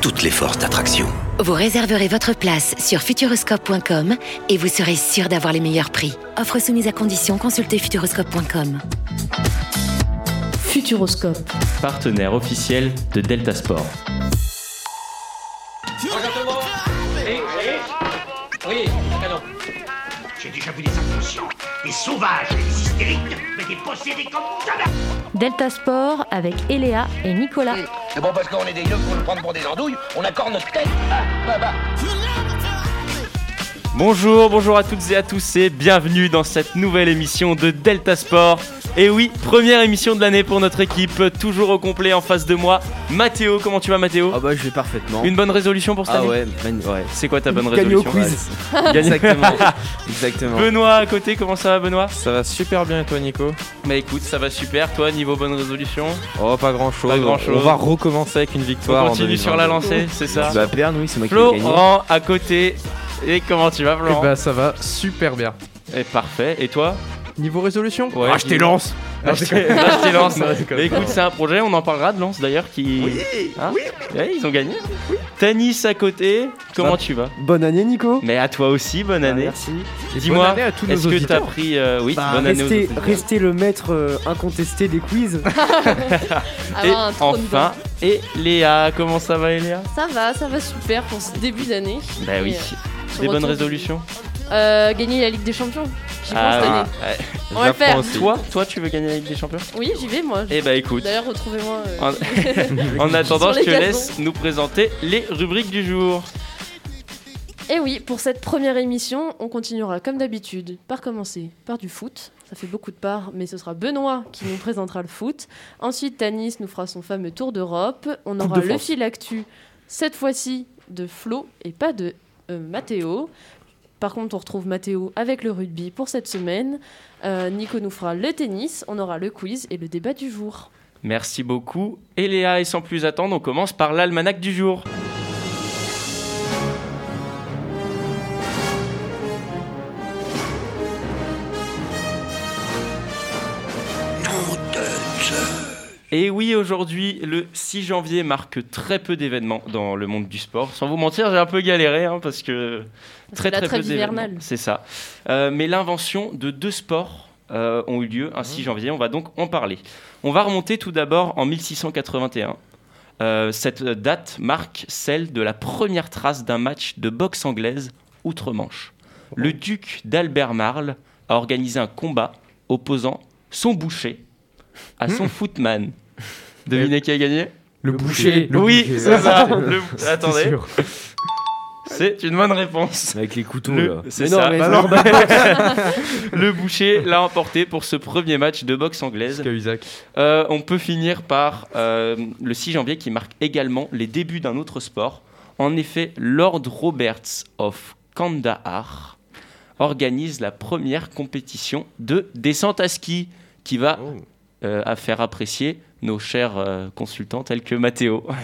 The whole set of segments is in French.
toutes les forces d'attraction. Vous réserverez votre place sur futuroscope.com et vous serez sûr d'avoir les meilleurs prix. Offre soumise à condition, consultez futuroscope.com. Futuroscope. partenaire officiel de Delta Sport. Oui, canon. J'ai déjà vu des inconscients, des sauvages, des hystériques, mais des possédés comme jamais. Delta Sport avec Eléa et Nicolas. C'est bon parce qu'on est des yeux pour nous prendre pour des andouilles, on accorde notre tête. Ah, bah, bah. Bonjour, bonjour à toutes et à tous et bienvenue dans cette nouvelle émission de Delta Sport. Et oui, première émission de l'année pour notre équipe, toujours au complet en face de moi. Mathéo, comment tu vas Mathéo Ah bah je vais parfaitement. Une bonne résolution pour cette Ah année? ouais. C'est quoi ta bonne Gagner au résolution? quiz. Gagner- Exactement. Exactement. Benoît à côté, comment ça va Benoît? Ça va super bien et toi Nico? Bah écoute, ça va super. Toi, niveau bonne résolution? Oh pas grand chose. Pas. On va recommencer avec une victoire. On en continue sur la 2022. lancée, c'est ça? Tu vas perdre, oui, c'est moi qui vais gagner. Florent à côté. Et comment tu vas Eh Florent bah ça va super bien. Et parfait. Et toi Niveau résolution Ouais, Ah je t'élance Ah, je t'ai- ah, je déconne. Mais écoute, c'est un projet, on en parlera de Lance d'ailleurs qui. Hein Ouais, ils ont gagné. Tanis à côté, comment va tu vas Bonne année, Nico. Mais à toi aussi, bonne Ah, année. Merci. Et Dis-moi, année Est-ce que t'as pris. euh, oui, Bah, bonne année restez, auditeurs. restez le maître euh, incontesté des quiz. Et trône enfin, et Léa, comment ça va, Léa? Ça va, ça va super pour ce début d'année. Bah oui. Et, Des bonnes résolutions Euh, gagner la Ligue des Champions. J'y Ah oui. Ouais. On va le faire. Toi, toi, tu veux gagner la Ligue des Champions? Oui, j'y vais moi. Eh bah écoute. D'ailleurs, retrouvez-moi. euh, En, en attendant, je te laisse nous présenter les rubriques du jour. Et oui, pour cette première émission, on continuera comme d'habitude par commencer par du foot. Ça fait beaucoup de parts, mais ce sera Benoît qui nous présentera le foot. Ensuite, Tanis nous fera son fameux tour d'Europe. On aura de le fil actu, cette fois-ci de Flo et pas de Mathéo. Par contre, on retrouve Mathéo avec le rugby pour cette semaine. Euh, Nico nous fera le tennis. On aura le quiz et le débat du jour. Merci beaucoup. Et Léa, et sans plus attendre, on commence par l'almanach du jour. Et oui, aujourd'hui, le 6 janvier marque très peu d'événements dans le monde du sport. Sans vous mentir, j'ai un peu galéré hein, parce que très très peu d'événements. C'est ça. Euh, mais l'invention de deux sports euh, ont eu lieu un 6 janvier. On va donc en parler. On va remonter tout d'abord en 1681. Euh, cette date marque celle de la première trace d'un match de boxe anglaise outre-Manche. Le duc d'Albert Marle a organisé un combat opposant son boucher à son footman. Devinez qui a gagné Le boucher. le Oui, c'est ça. Ah, Le- Attendez, c'est une bonne réponse. Avec les couteaux, Le- là. c'est Mais non, ça. mais Bah non. Le boucher l'a emporté pour ce premier match de boxe anglaise. Euh, on peut finir par euh, le 6 janvier qui marque également les débuts d'un autre sport. En effet, Lord Roberts of Kandahar organise la première compétition de descente à ski qui va Oh. Euh, à faire apprécier nos chers euh, consultants tels que Mathéo.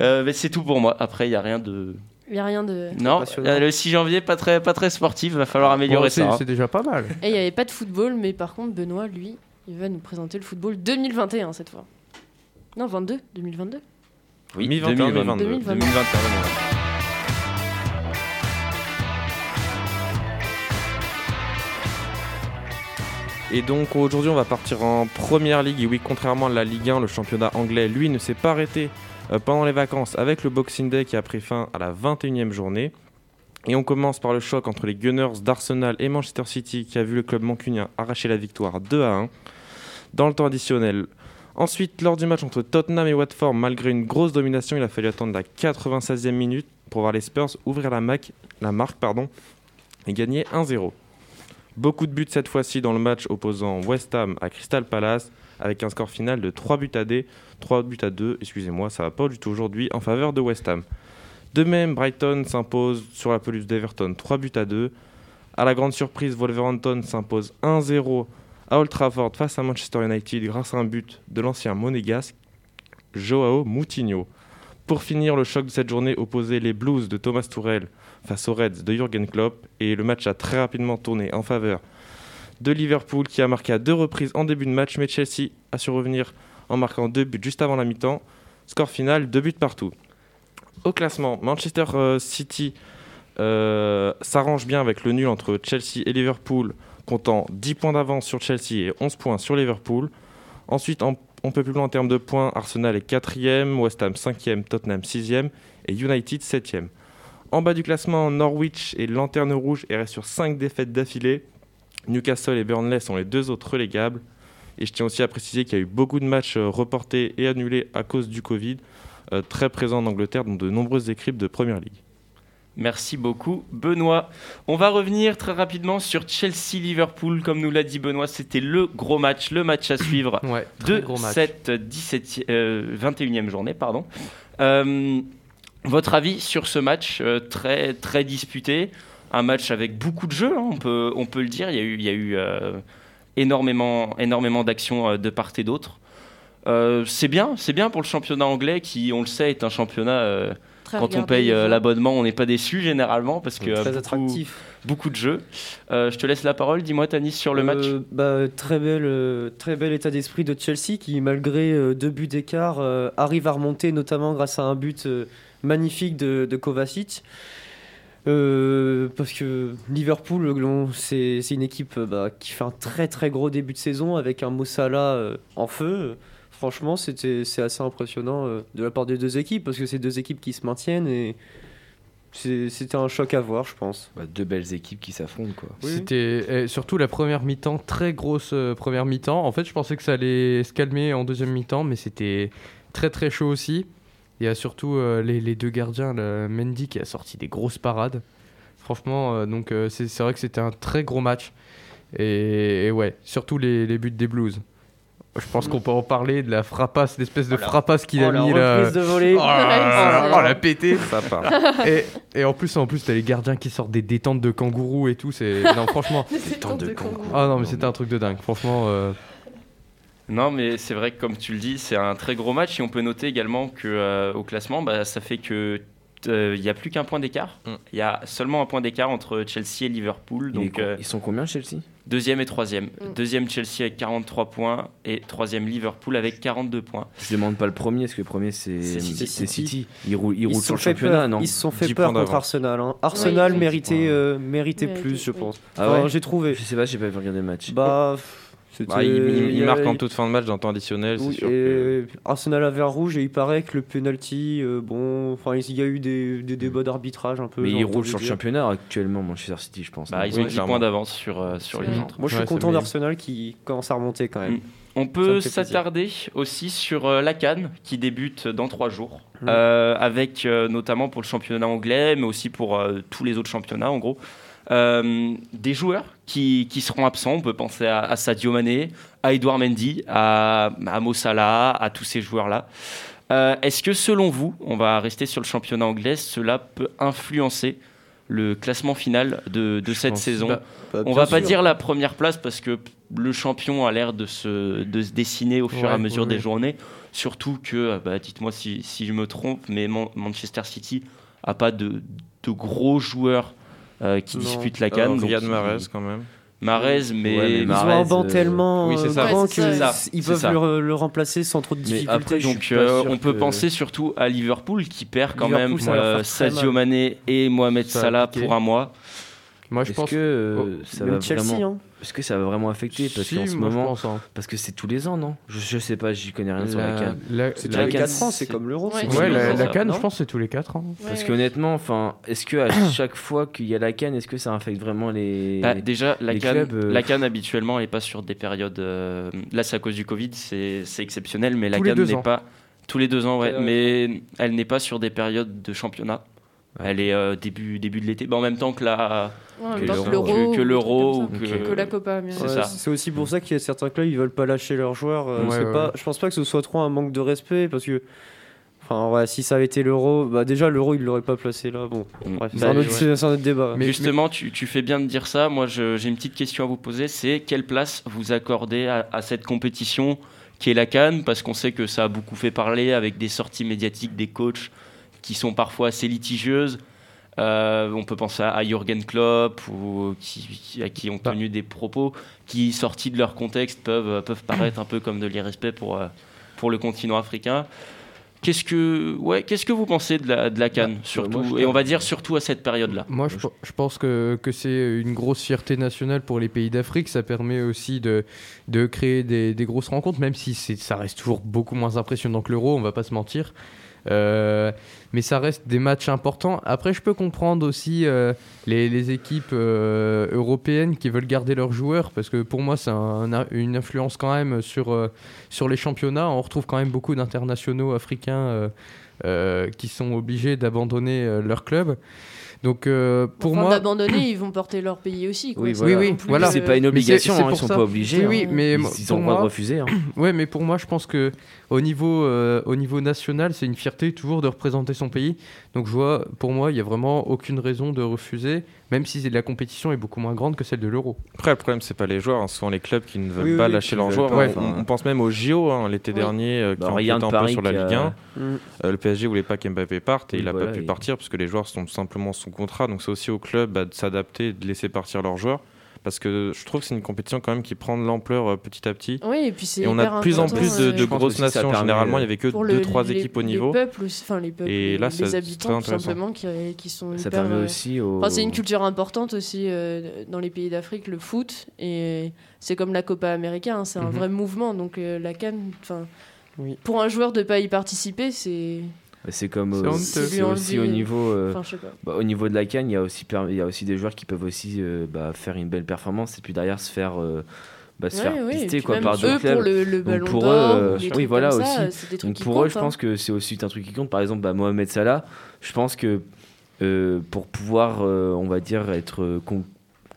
Euh, mais c'est tout pour moi. Après, il n'y a rien de. Il n'y a rien de. Non, le 6 janvier, pas très, pas très sportif. Va falloir améliorer Bon, c'est ça. hein. c'est déjà pas mal. Et il n'y avait pas de football, mais par contre, Benoît, lui, il va nous présenter le football 2021 cette fois. Non, 22, 2022. Oui, Mi 21, 2022. 2022. 2021. Et donc aujourd'hui on va partir en première ligue. Et oui, contrairement à la Ligue 1, le championnat anglais, lui, ne s'est pas arrêté euh, pendant les vacances avec le Boxing Day qui a pris fin à la 21e journée. Et on commence par le choc entre les Gunners d'Arsenal et Manchester City qui a vu le club mancunien arracher la victoire 2 à 1 dans le temps additionnel. Ensuite, lors du match entre Tottenham et Watford, malgré une grosse domination, il a fallu attendre la 96e minute pour voir les Spurs ouvrir la, marque et gagner 1-0. Beaucoup de buts cette fois-ci dans le match opposant West Ham à Crystal Palace avec un score final de 3 buts à D, 3 buts à 2, excusez-moi, ça va pas du tout aujourd'hui en faveur de West Ham. De même, Brighton s'impose sur la pelouse d'Everton 3 buts à 2. À la grande surprise, Wolverhampton s'impose 1-0 à Old Trafford face à Manchester United grâce à un but de l'ancien monégasque Joao Moutinho. Pour finir, le choc de cette journée opposait les Blues de Thomas Tourelle face aux Reds de Jürgen Klopp et le match a très rapidement tourné en faveur de Liverpool qui a marqué à deux reprises en début de match, mais Chelsea a su revenir en marquant deux buts juste avant la mi-temps. Score final, deux buts partout. Au classement, Manchester euh, City euh, s'arrange bien avec le nul entre Chelsea et Liverpool, comptant 10 points d'avance sur Chelsea et 11 points sur Liverpool. Ensuite, en- on peut plus loin en termes de points, Arsenal est 4e, West Ham 5e, Tottenham 6e et United 7e. En bas du classement, Norwich est lanterne rouge et reste sur 5 défaites d'affilée. Newcastle et Burnley sont les deux autres relégables. Et je tiens aussi à préciser qu'il y a eu beaucoup de matchs euh, reportés et annulés à cause du Covid, euh, très présent en Angleterre dans de nombreuses équipes de Première Ligue. Merci beaucoup, Benoît. On va revenir très rapidement sur Chelsea-Liverpool. Comme nous l'a dit Benoît, c'était le gros match, le match à suivre Ouais, de gros match. cette 17, euh, 21e journée. Pardon. Euh, votre avis sur ce match euh, très, très disputé? Un match avec beaucoup de jeux, hein, on, peut, on peut le dire. Il y a eu, il y a eu euh, énormément, énormément d'actions euh, de part et d'autre. Euh, c'est bien, c'est bien pour le championnat anglais qui, on le sait, est un championnat. euh, Très quand on paye euh, l'abonnement, on n'est pas déçu généralement parce que Très beaucoup, attractif. beaucoup de jeux. Euh, je te laisse la parole. Dis-moi, Tanis, sur le match. Bah, très, bel, très bel état d'esprit de Chelsea qui, malgré euh, deux buts d'écart, euh, arrive à remonter, notamment grâce à un but euh, magnifique de, de Kovacic. Euh, parce que Liverpool, c'est c'est une équipe euh, bah, qui fait un très très gros début de saison avec un Mossala euh, en feu. Franchement, c'était c'est assez impressionnant euh, de la part des deux équipes parce que c'est deux équipes qui se maintiennent et c'était un choc à voir, je pense. Bah, deux belles équipes qui s'affrontent quoi. C'était et surtout la première mi-temps, très grosse euh, première mi-temps. En fait, je pensais que ça allait se calmer en deuxième mi-temps, mais c'était très très chaud aussi. Il y a surtout euh, les, les deux gardiens, le Mendy qui a sorti des grosses parades. Franchement, euh, donc euh, c'est c'est vrai que c'était un très gros match. Et, et ouais, surtout les, les buts des Blues. Je pense qu'on peut en parler de la frappasse, l'espèce de frappasse qu'il a Oh, la mis là. de volée. Oh, là, oh, la pété. Ça part. Et, et en plus, en plus, t'as les gardiens qui sortent des détentes de kangourou et tout. C'est non, franchement. Des détentes de kangourou. Ah non, mais c'était un truc de dingue. Franchement. euh, Non, mais c'est vrai que comme tu le dis, c'est un très gros match et on peut noter également que euh, au classement, bah, ça fait que euh, il y a plus qu'un point d'écart. Mm. Il y a seulement un point d'écart entre Chelsea et Liverpool. Donc euh, Ils sont combien Chelsea? deuxième et troisième. Mm. Deuxième Chelsea avec 43 points et troisième Liverpool avec 42 points. Je demande pas le premier, parce que le premier c'est C'est City. c'est City. Ils roulent, ils roulent se sur sont le fait championnat, peur, non ils se sont fait 10 peur contre. Arsenal. hein. Arsenal méritait, euh, méritait Méritait, plus, je pense. Ah ouais J'ai trouvé. Je sais pas, j'ai pas regardé le match. Bah, pff, c'était- Bah, il, il- il marque en toute fin de match dans le temps additionnel. Oui, c'est sûr que... et Arsenal avait un rouge et il paraît que le penalty, euh, bon, enfin, il y a eu des, des débats d'arbitrage un peu. Mais entendu roulent sur le championnat actuellement, Manchester City, je pense. Bah, ils ont Oui, 10 clairement. points d'avance sur, euh, sur les C'est autres. Moi, je suis Ouais, content d'Arsenal qui commence à remonter quand même. Mm. On peut s'attarder aussi sur euh, la Cannes qui débute dans trois jours, Mm. euh, avec euh, notamment pour le championnat anglais, mais aussi pour euh, tous les autres championnats en gros. Euh, des joueurs qui, qui seront absents, on peut penser à, à Sadio Mané, à Edouard Mendy, à, à Mo Salah, à tous ces joueurs-là. Euh, Est-ce que selon vous, on va rester sur le championnat anglais, cela peut influencer le classement final de, cette saison Bah, Bah, on va pas dire la première place parce que le champion a l'air de se, de se dessiner au fur et à mesure ouais, des ouais. journées. Surtout que, bah, dites-moi si, si je me trompe, mais Man- Manchester City a pas de, de gros joueurs euh, qui Non. disputent la canne. Euh, donc Riyad ils- Mahrez quand même. Mahrez, mais, Ouais, mais Ils ont un banc euh, tellement oui, c'est euh, ça. grand Ouais, c'est qu'ils peuvent ça. le, le remplacer sans trop de Mais difficultés. après, donc euh, on peut que- penser surtout à Liverpool qui perd quand Liverpool, même euh, Sadio. Mané et Mohamed Salah pour un mois. Moi, je Est-ce pense. que euh, ça Même va Chelsea, vraiment hein. Est-ce que ça va vraiment affecter parce Si, qu'en ce moment pense, hein. parce que c'est tous les ans non je, je sais pas j'y connais rien sur la La- canne la- C'est tous les Cannes, 4 ans, c'est comme l'euro. Ouais, la, ans. la ça, canne, non je pense que c'est tous les 4 ans. parce qu'honnêtement enfin est-ce que à chaque fois qu'il y a la canne est-ce que ça affecte vraiment les Bah, déjà, la les canne, clubs, euh, la canne habituellement, elle n'est pas sur des périodes. euh, là, c'est à cause du Covid, c'est exceptionnel, mais la Tous les canne deux n'est pas tous les deux ans, ouais. mais elle n'est pas sur des périodes de championnat. Elle est euh, début début de l'été, bah, en même temps que la Ouais, que l'Euro. Que- que l'Euro la Copa. C'est Ouais, ça. C'est aussi pour ça qu'il y a certains clubs ils veulent pas lâcher leurs joueurs. euh, Ouais, c'est pas. Je pense pas que ce soit trop un manque de respect parce que Enfin, ouais, si ça avait été l'euro, bah déjà l'euro il l'aurait pas placé là. Bon, bref, c'est Bah, un, autre- ouais. c'est- un autre débat. Justement, tu, tu fais bien de dire ça. Moi, je- j'ai une petite question à vous poser. C'est quelle place vous accordez à, à cette compétition qui est la Cannes? Parce qu'on sait que ça a beaucoup fait parler avec des sorties médiatiques des coachs qui sont parfois assez litigieuses. Euh, on peut penser à, Jürgen Klopp ou qui, à qui ont Bah. tenu des propos qui, sortis de leur contexte, peuvent, peuvent paraître un peu comme de l'irrespect pour, euh, pour le continent africain. Qu'est-ce que, ouais, qu'est-ce que vous pensez de la, de la Cannes, surtout, moi, je- et on va dire surtout à cette période-là? Moi, je, pe- je pense que, que c'est une grosse fierté nationale pour les pays d'Afrique. Ça permet aussi de, de créer des, des grosses rencontres, même si ça reste toujours beaucoup moins impressionnant que l'Euro, on va pas se mentir. Euh, mais ça reste des matchs importants. Après, je peux comprendre aussi euh, les, les équipes euh, européennes qui veulent garder leurs joueurs, parce que pour moi, c'est un- une influence quand même sur, euh, sur les championnats. On retrouve quand même beaucoup d'internationaux africains euh, euh, qui sont obligés d'abandonner euh, leur club. Donc euh, pour Enfin, moi, d'abandonner, ils vont porter leur pays aussi. Quoi. Oui, voilà. oui, oui, voilà. C'est pas une obligation, c'est hein, ils sont ça. pas obligés. Oui, hein. mais ils, ils pour ont le droit de moi- refuser. hein. Ouais, mais pour moi, je pense que au niveau, euh, au niveau national, c'est une fierté toujours de représenter son pays. Donc, je vois, pour moi, il n'y a vraiment aucune raison de refuser, même si la compétition est beaucoup moins grande que celle de l'Euro. Après, le problème, c'est pas les joueurs, hein, ce sont les clubs qui ne veulent Oui, pas oui, lâcher qui leurs joueurs. On, on pense même au JO hein, l'été Oui. dernier, euh, qui Bah, empiètent regarde un peu sur la qui a- Ligue 1. Mm. Euh, le PSG voulait pas qu'Mbappé parte et Oui, il a voilà, pas pu et- partir parce que les joueurs sont tout simplement sous contrat. Donc c'est aussi au club bah, de s'adapter, de laisser partir leurs joueurs. Parce que je trouve que c'est une compétition quand même qui prend de l'ampleur euh, petit à petit. Oui, et puis c'est Et on a de plus en important, plus de, euh, de grosses nations. Généralement, il euh, n'y avait que pour 2-3 les- équipes au les niveau. peuples aussi, enfin les peuples, Et les, là, les habitants tout simplement qui, qui sont Ça hyper, permet euh, aussi au. Enfin, c'est une culture importante aussi euh, dans les pays d'Afrique, le foot. Et c'est comme la Copa América, hein, c'est un Mhm. vrai mouvement. Donc euh, la Cannes, enfin, Oui. pour un joueur de pas y participer, c'est. C'est comme C'est euh, lui aussi au niveau euh, Enfin, bah, au niveau de la canne, il y a aussi il y a aussi des joueurs qui peuvent aussi euh, bah, faire une belle performance et puis derrière se faire euh, bah, se Ouais, faire pister quoi par d'autres clubs. pour le, le Donc ballon pour d'or, eux, euh, oui, voilà comme aussi. des trucs Donc pour eux, je hein. pense que c'est aussi un truc qui compte. Par exemple, bah, Mohamed Salah, je pense que euh, pour pouvoir, euh, on va dire, être con-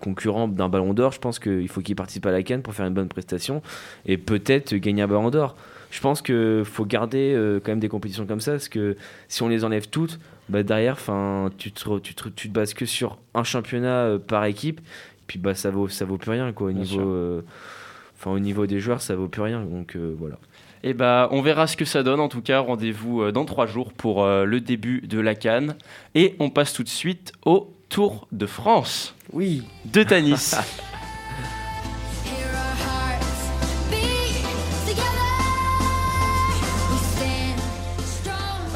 concurrent d'un ballon d'or, je pense qu'il faut qu'il participe à la Cannes pour faire une bonne prestation et peut-être gagner un ballon d'or. Je pense qu'il faut garder euh, quand même des compétitions comme ça parce que si on les enlève toutes, bah, derrière, 'fin, tu te, tu, te, tu te bases que sur un championnat euh, par équipe, puis bah, ça, vaut, ça vaut plus rien quoi, au, Bien niveau, euh, 'fin, au niveau des joueurs, ça vaut plus rien. Donc euh, voilà. Et bah, on verra ce que ça donne. En tout cas, rendez-vous dans trois jours pour euh, le début de la Cannes. Et on passe tout de suite au Tour de France Oui. de Tanis.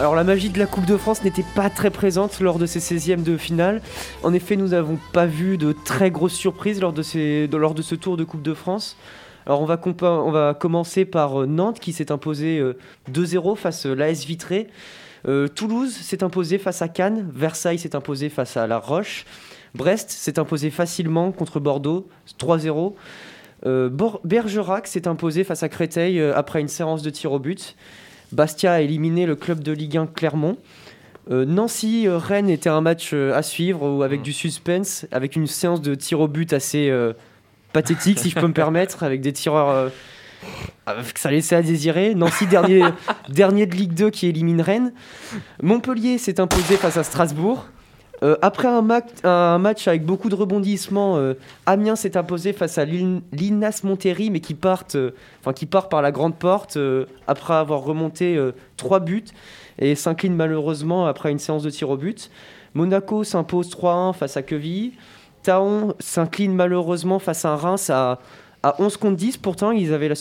Alors la magie de la Coupe de France n'était pas très présente lors de ces 16e de finale. En effet, nous n'avons pas vu de très grosses surprises lors de, ce tour de Coupe de France. Alors on va, commencer par euh, Nantes qui s'est imposé euh, 2-0 face à l'AS Vitré. Euh, Toulouse s'est imposé face à Cannes. Versailles s'est imposé face à La Roche. Brest s'est imposé facilement contre Bordeaux 3-0. Euh, Bor- Bergerac s'est imposé face à Créteil euh, après une séance de tir au but. Bastia a éliminé le club de Ligue 1 Clermont. Euh, Nancy-Rennes était un match euh, à suivre où, avec du suspense, avec une séance de tir au but assez euh, pathétique, si je peux me permettre, avec des tireurs. euh, avec- ça laissait à désirer. Nancy, dernier, dernier de Ligue 2 qui élimine Rennes. Montpellier s'est imposé face à Strasbourg. Euh, après un, match avec beaucoup de rebondissements, euh, Amiens s'est imposé face à l'In- l'Inas Monterrey, mais qui, euh, enfin, qui part par la grande porte après avoir remonté trois buts et s'incline malheureusement après une séance de tir au but. Monaco s'impose 3-1 face à Quevilly. Taon s'incline malheureusement face à Reims à, à 11 contre 10. Pourtant, ils, avaient la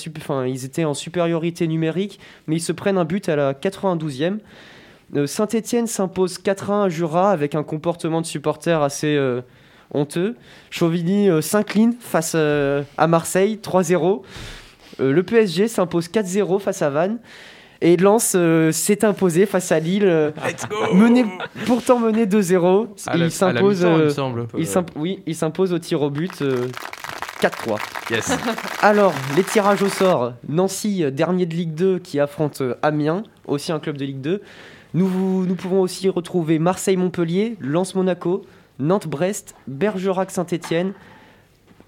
ils étaient en supériorité numérique, mais ils se prennent un but à la 92e. Euh, Saint-Etienne s'impose 4-1 à Jura avec un comportement de supporter assez euh, honteux. Chauvigny euh, s'incline face euh, à Marseille 3-0. Euh, le PSG s'impose 4-0 face à Vannes. Et Lens euh, s'est imposé face à Lille, euh, mené- pourtant mené 2-0. À la- il s'impose. il euh, oui, s'impose au tir au but euh, 4-3. Yes. Alors, les tirages au sort. Nancy, dernier de Ligue 2, qui affronte euh, Amiens, aussi un club de Ligue 2. Nous, nous pouvons aussi retrouver Marseille-Montpellier, Lens-Monaco, Nantes-Brest, Bergerac-Saint-Etienne,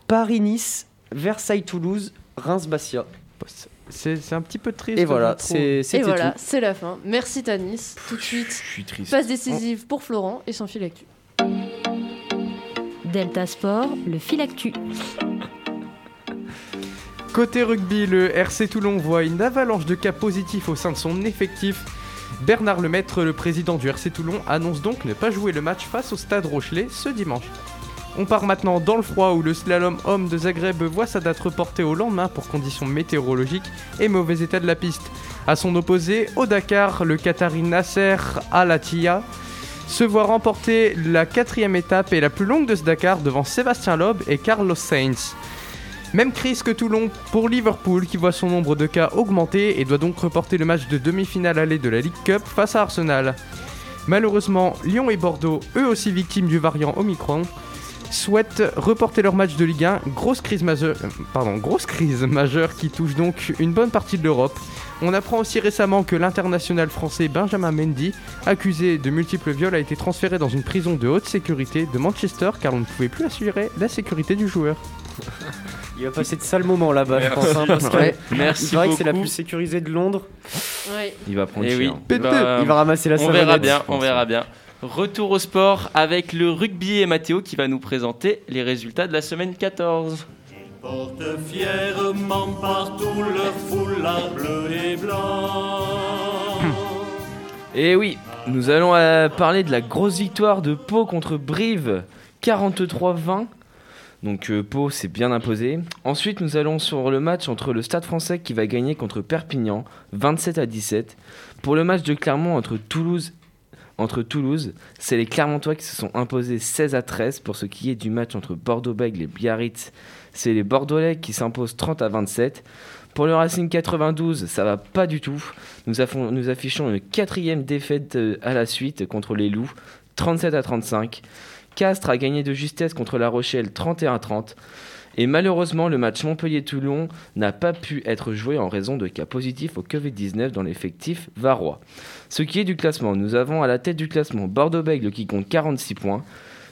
Paris-Nice, Versailles-Toulouse, Reims-Bastia. c'est c'est un petit peu triste. Et voilà, c'est- voilà, la fin. Merci Tanis. Tout de suite, Je suis triste. passe décisive pour Florent et sans fil actu. Delta Sport, le fil actu. Côté rugby, le RC Toulon voit une avalanche de cas positifs au sein de son effectif. Bernard Lemaître, le président du RC Toulon, annonce donc ne pas jouer le match face au Stade Rochelet ce dimanche. On part maintenant dans le froid où le slalom homme de Zagreb voit sa date reportée au lendemain pour conditions météorologiques et mauvais état de la piste. À son opposé, au Dakar, le Qatari Nasser Al-Attiyah se voit remporter la quatrième étape et la plus longue de ce Dakar devant Sébastien Loeb et Carlos Sainz. Même crise que Toulon pour Liverpool qui voit son nombre de cas augmenter et doit donc reporter le match de demi-finale aller de la League Cup face à Arsenal. Malheureusement, Lyon et Bordeaux, eux aussi victimes du variant Omicron, souhaitent reporter leur match de Ligue 1. Grosse crise majeure, euh, grosse crise majeure qui touche donc une bonne partie de l'Europe. On apprend aussi récemment que l'international français Benjamin Mendy, accusé de multiples viols, a été transféré dans une prison de haute sécurité de Manchester car on ne pouvait plus assurer la sécurité du joueur. Il va passer de sales moments là-bas, je pense. hein, parce que Ouais. Merci il paraît que c'est la beaucoup. plus sécurisée de Londres. Ouais. Il va prendre Eh oui, cher. il va, Il va ramasser la On verra bien, on verra bien. Retour au sport avec le rugby et Mathéo qui va nous présenter les résultats de la semaine 14. Portent fièrement partout leur foulard bleu et blanc. Et Eh oui, nous allons euh, parler de la grosse victoire de Pau contre Brive, 43-20. Donc euh, Pau s'est bien imposé. Ensuite, nous allons sur le match entre le Stade français qui va gagner contre Perpignan, 27 à 17. Pour le match de Clermont entre Toulouse entre Toulouse, c'est les Clermontois qui se sont imposés 16 à 13 pour ce qui est du match entre Bordeaux-Bègles et Biarritz. C'est les Bordelais qui s'imposent 30 à 27. Pour le Racing 92, ça va pas du tout. Nous, affichons une quatrième défaite euh, à la suite contre les Loups, 37 à 35. Castres a gagné de justesse contre La Rochelle, 31 à 30. Et malheureusement, le match Montpellier-Toulon n'a pas pu être joué en raison de cas positifs au Covid-19 dans l'effectif varois. Ce qui est du classement, nous avons à la tête du classement Bordeaux-Bègles qui compte 46 points,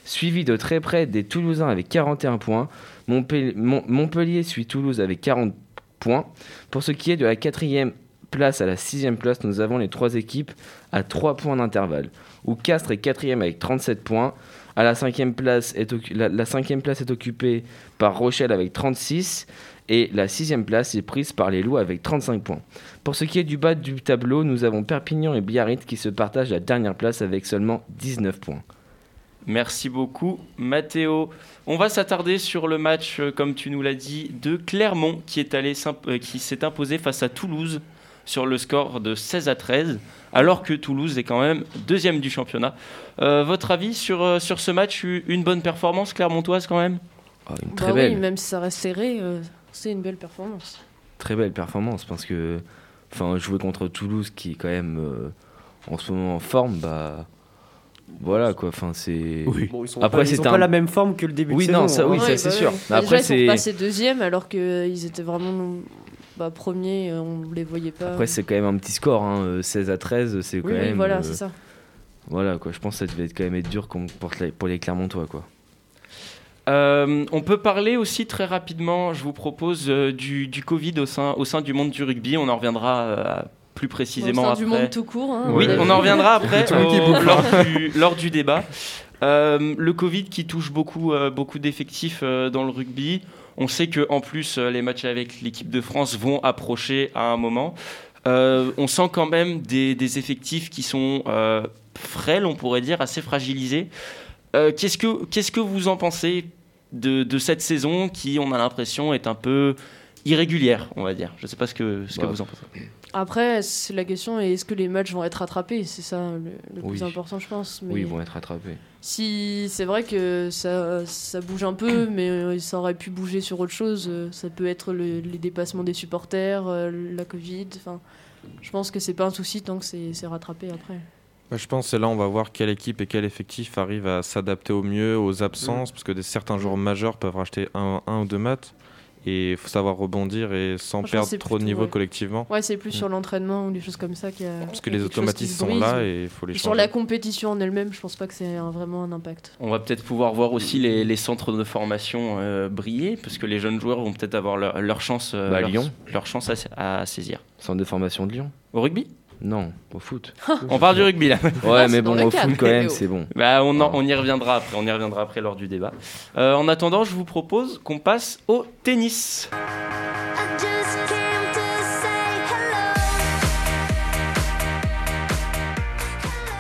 suivi de très près des Toulousains avec 41 points. Montpellier, Mont- Montpellier suit Toulouse avec 40 points. Pour ce qui est de la quatrième place à la sixième place, nous avons les trois équipes à 3 points d'intervalle. Où Castres est quatrième avec 37 points. À la cinquième place est, cinquième place est occupée par Rochelle avec 36. Et la sixième place est prise par les Loups avec 35 points. Pour ce qui est du bas du tableau, nous avons Perpignan et Biarritz qui se partagent la dernière place avec seulement 19 points. Merci beaucoup Mathéo. On va s'attarder sur le match, euh, comme tu nous l'as dit, de Clermont qui euh, qui s'est imposé face à Toulouse sur le score de 16 à 13, alors que Toulouse est quand même deuxième du championnat. Euh, votre avis sur, euh, sur ce match Une bonne performance clermontoise quand même? Une Bah très oui, belle. même si ça reste serré, euh, c'est une belle performance. très belle performance parce que enfin jouer contre Toulouse qui est quand même euh, en ce moment en forme bah voilà quoi enfin c'est Bon, ils sont pas- un- la même forme que le début de oui saison, non ça hein. oui Ouais, ça c'est bah sûr oui. Mais après déjà, ils sont c'est passés deuxième alors qu'ils étaient vraiment bah, premiers, euh, on les voyait pas. après c'est quand même un petit score hein, euh, 16 à 13 c'est quand Oui, oui, même voilà, euh, c'est ça. voilà quoi je pense que ça devait être quand même être dur pour, les- pour les Clermontois quoi Euh, on peut parler aussi très rapidement, je vous propose, euh, du, du Covid au sein, au sein du monde du rugby. On en reviendra euh, plus précisément Au sein après. du monde tout court. hein, oui, on en reviendra après au- lors, du, lors du débat. Euh, le Covid qui touche beaucoup, euh, beaucoup d'effectifs euh, dans le rugby. On sait que en plus euh, les matchs avec l'équipe de France vont approcher à un moment. Euh, on sent quand même des, des effectifs qui sont euh, frêles, on pourrait dire, assez fragilisés. Euh, qu'est-ce que qu'est-ce que vous en pensez de, de cette saison qui, on a l'impression, est un peu irrégulière, on va dire? Je ne sais pas ce que ce que Bah, vous en pensez. Après, c'est la question est-ce que les matchs vont être rattrapés? C'est ça le, le plus important, je pense. Mais oui ils vont être rattrapés Si c'est vrai que ça, ça bouge un peu, mais euh, ça aurait pu bouger sur autre chose. euh, Ça peut être le- les dépassements des supporters, euh, la Covid. Enfin, je pense que c'est pas un souci tant que c'est c'est rattrapé après. Bah, je pense que là on va voir quelle équipe et quel effectif arrive à s'adapter au mieux aux absences, parce que des, certains joueurs majeurs peuvent racheter un, un ou deux matchs. Et il faut savoir rebondir et sans perdre trop de niveau ouais. collectivement. Ouais, c'est plus Mm. sur l'entraînement ou des choses comme ça. qu'il y a- Parce que les automatismes sont brise. là et il faut les Sur changer. la compétition en elle-même, je pense pas que c'est vraiment un impact. On va peut-être pouvoir voir aussi les, les centres de formation euh, briller, parce que les jeunes joueurs vont peut-être avoir leur, leur chance, euh, Bah, leur, Lyon. leur chance à, à saisir. Centre de formation de Lyon. Au rugby? Non, au foot. On parle du rugby là. Ouais, mais bon, au foot quand même, c'est bon. Bah, on, en- on y reviendra après. On y reviendra après lors du débat. Euh, en attendant, je vous propose qu'on passe au tennis.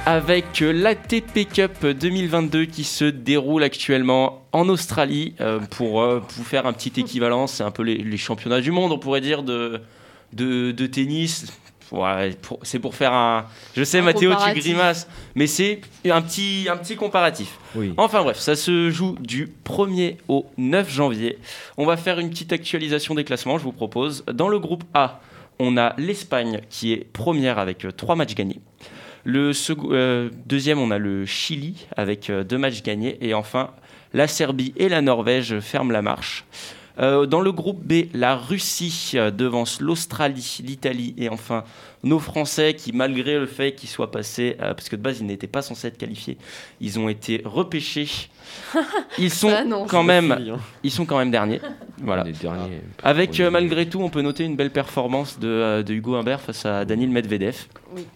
Avec l'ATP Cup 2022 qui se déroule actuellement en Australie euh, pour, euh, pour faire un petit équivalent, c'est un peu les, les championnats du monde, on pourrait dire, de, de, de tennis. Ouais, c'est pour faire un. Je sais, Un Mathéo, tu grimaces, mais c'est un petit, un petit comparatif. Oui. Enfin bref, ça se joue du 1er au 9 janvier. On va faire une petite actualisation des classements, je vous propose. Dans le groupe A, on a l'Espagne qui est première avec 3 matchs gagnés. Le euh, deuxième, on a le Chili avec 2 matchs gagnés. Et enfin, la Serbie et la Norvège ferment la marche. Euh, dans le groupe B, la Russie euh, devance l'Australie, l'Italie et enfin nos Français qui, malgré le fait qu'ils soient passés, euh, parce que de base ils n'étaient pas censés être qualifiés, ils ont été repêchés. Ils sont quand même, fini, hein. ils sont quand même derniers. Voilà. Derniers. Avec euh, malgré tout, on peut noter une belle performance de, euh, de Hugo Humbert face à Daniel Medvedev. Oui.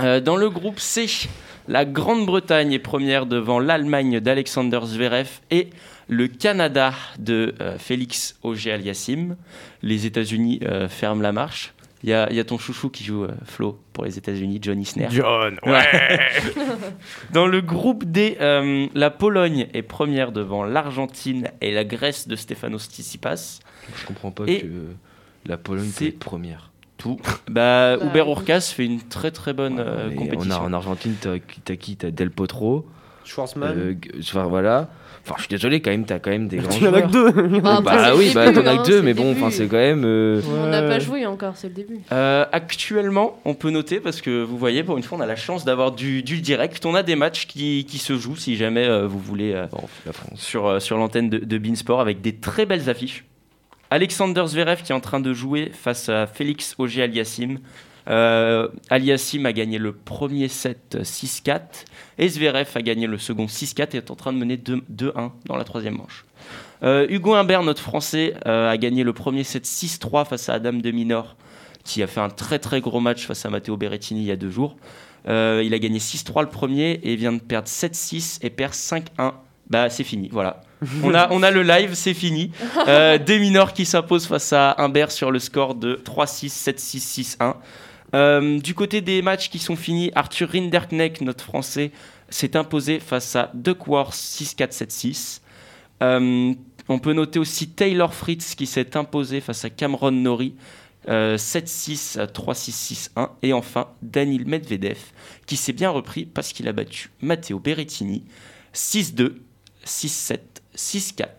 Euh, dans le groupe C, la Grande-Bretagne est première devant l'Allemagne d'Alexander Zverev et le Canada de euh, Félix Auger-Aliassime. Les États-Unis euh, ferment la marche. Il y, a il y a ton chouchou qui joue, euh, Flo, pour les États-Unis, John Isner. John, ouais. Dans le groupe D, euh, la Pologne est première devant l'Argentine et la Grèce de Stefanos Tsitsipas. Je comprends pas Et que la Pologne être première. Tout. Bah, Hubert Urkas fait une très très bonne euh, compétition. on a- en Argentine, t'as t'as qui? T'as Del Potro. Schwarzman. Euh, voilà. Enfin, je suis désolé, quand même, t'as quand même des grands Il y en a que deux. Bah, bah oui, bah t'en as hein, que deux, mais bon, enfin, c'est quand même. euh, On n'a pas joué encore, c'est le début. Euh, actuellement, on peut noter, parce que vous voyez, pour une fois, on a la chance d'avoir du, du direct. On a des matchs qui, qui se jouent, si jamais euh, vous voulez, sur, sur l'antenne de, de Beansport, avec des très belles affiches. Alexander Zverev qui est en train de jouer face à Félix Auger-Aliassime. Euh, Aliassime a gagné le premier set euh, 6-4 et Zverev a gagné le second 6-4 et est en train de mener 2 2-1 dans la troisième manche. Euh, Hugo Humbert, notre Français, euh, a gagné le premier set 6-3 face à Adam de Minor, qui a fait un très très gros match face à Matteo Berrettini il y a deux jours. Euh, il a gagné 6-3 le premier et vient de perdre 7-6 et perd 5-1. Bah c'est fini, voilà. On a, on a le live, c'est fini. Euh, De Minor qui s'impose face à Humbert sur le score de 3-6, 7-6, 6-1. Euh, du côté des matchs qui sont finis, Arthur Rinderknecht, notre français, s'est imposé face à Duckworth 6-4, 7-6. Euh, on peut noter aussi Taylor Fritz qui s'est imposé face à Cameron euh, 7-6, 3-6, 6-1. Et enfin, Daniil Medvedev qui s'est bien repris parce qu'il a battu Matteo Berrettini 6-2, 6-7, 6-4.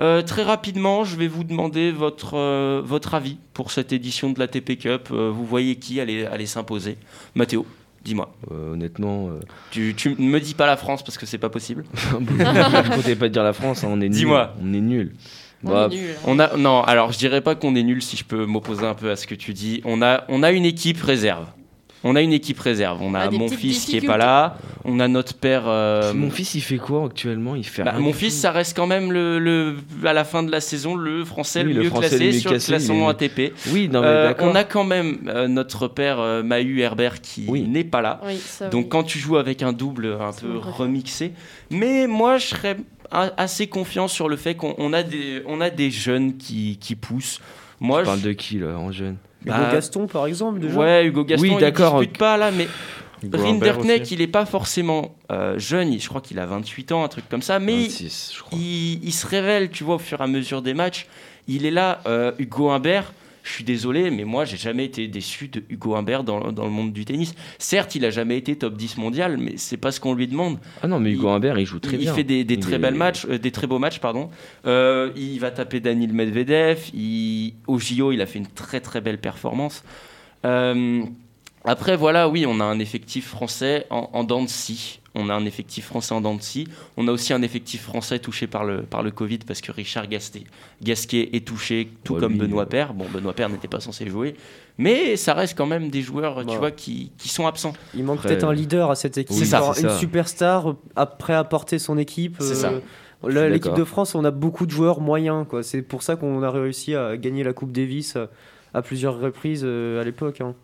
Euh, très rapidement, je vais vous demander votre, euh, votre avis pour cette édition de la TP Cup. Euh, vous voyez qui allait, allait s'imposer Mathéo, dis-moi. Euh, honnêtement. Tu, tu ne me dis pas la France parce que c'est pas possible. je comptais pas dire la France, hein, on est nul. Dis-moi. On est nul. On Bah, est nul. hein. On a non, alors je dirais pas qu'on est nul si je peux m'opposer un peu à ce que tu dis. On a on a une équipe réserve. On a une équipe réserve. On a Ah, mon fils qui est pas là. On a notre père. euh, Mon fils, il fait quoi actuellement? Il fait bah, rien mon fils, ça reste quand même le, le- à la fin de la saison le français Oui, le mieux Français classé sur le classement est- ATP. Oui, non, mais Euh, d'accord. on a quand même euh, notre père euh, Mahu Herbert qui n'est pas là. Oui, ça, Donc oui. quand tu joues avec un double un peu remixé, mais moi je serais a- assez confiant sur le fait qu'on on a des on a des jeunes qui, qui poussent. Moi, Tu parles je- de qui là en jeune? Hugo Bah, Gaston, par exemple, déjà. Ouais, Hugo Gaston, Oui, il d'accord. dispute pas là, mais Rinderknecht, il est pas forcément euh, jeune, je crois qu'il a 28 ans, un truc comme ça, mais 26, je crois. il, il se révèle, tu vois, au fur et à mesure des matchs. Il est là, euh, Hugo Humbert. Je suis désolé, mais moi, j'ai jamais été déçu de Hugo Humbert dans, dans le monde du tennis. Certes, il a jamais été top 10 mondial, mais c'est pas ce qu'on lui demande. Ah non, mais Hugo Humbert, il joue très il bien. fait des, des Il très est- belles matchs, euh, des très beaux matchs, pardon. Euh, il va taper Daniil Medvedev. Il, au JO, il a fait une très très belle performance. Euh, après, voilà, oui, on a un effectif français en, en dents de scie. On a un effectif français en scie. On a aussi un effectif français touché par le, par le Covid parce que Richard Gasquet est touché, tout Ouais, comme lui, Benoît euh, Père. Bon, Benoît Père n'était pas censé jouer. Mais ça reste quand même des joueurs, tu Ouais. vois, qui, qui sont absents. Il manque peut-être un leader à cette équipe, C'est ça, une ça. superstar après apporter son équipe. C'est ça. là, suis L'équipe de France, on a beaucoup de joueurs moyens. C'est pour ça qu'on a réussi à gagner la Coupe Davis euh, à plusieurs reprises euh, à l'époque. hein.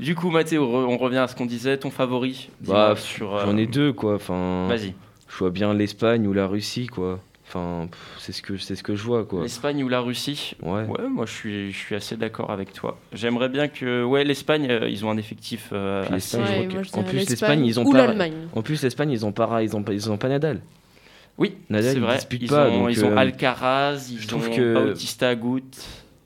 Du coup, Mathéo, re- on revient à ce qu'on disait. Ton favori Bah, sur, euh, J'en ai deux, quoi. Enfin, Vas-y. Je vois bien l'Espagne ou la Russie, quoi. Enfin, c'est ce que c'est ce que je vois, quoi. L'Espagne ou la Russie? Ouais. moi je suis, je suis assez d'accord avec toi. J'aimerais bien que. Ouais, l'Espagne, euh, ils ont un effectif. euh, assez- Ouais, moi, en plus l'Espagne ils ont ou pas. En plus l'Espagne, ils ont pas, ils ont pas, ils ont pas Nadal. Oui, Nadal, c'est vrai. dispute Ils, pas, ont, donc, ils ont Alcaraz, ils je trouve ont que- Bautista Agut.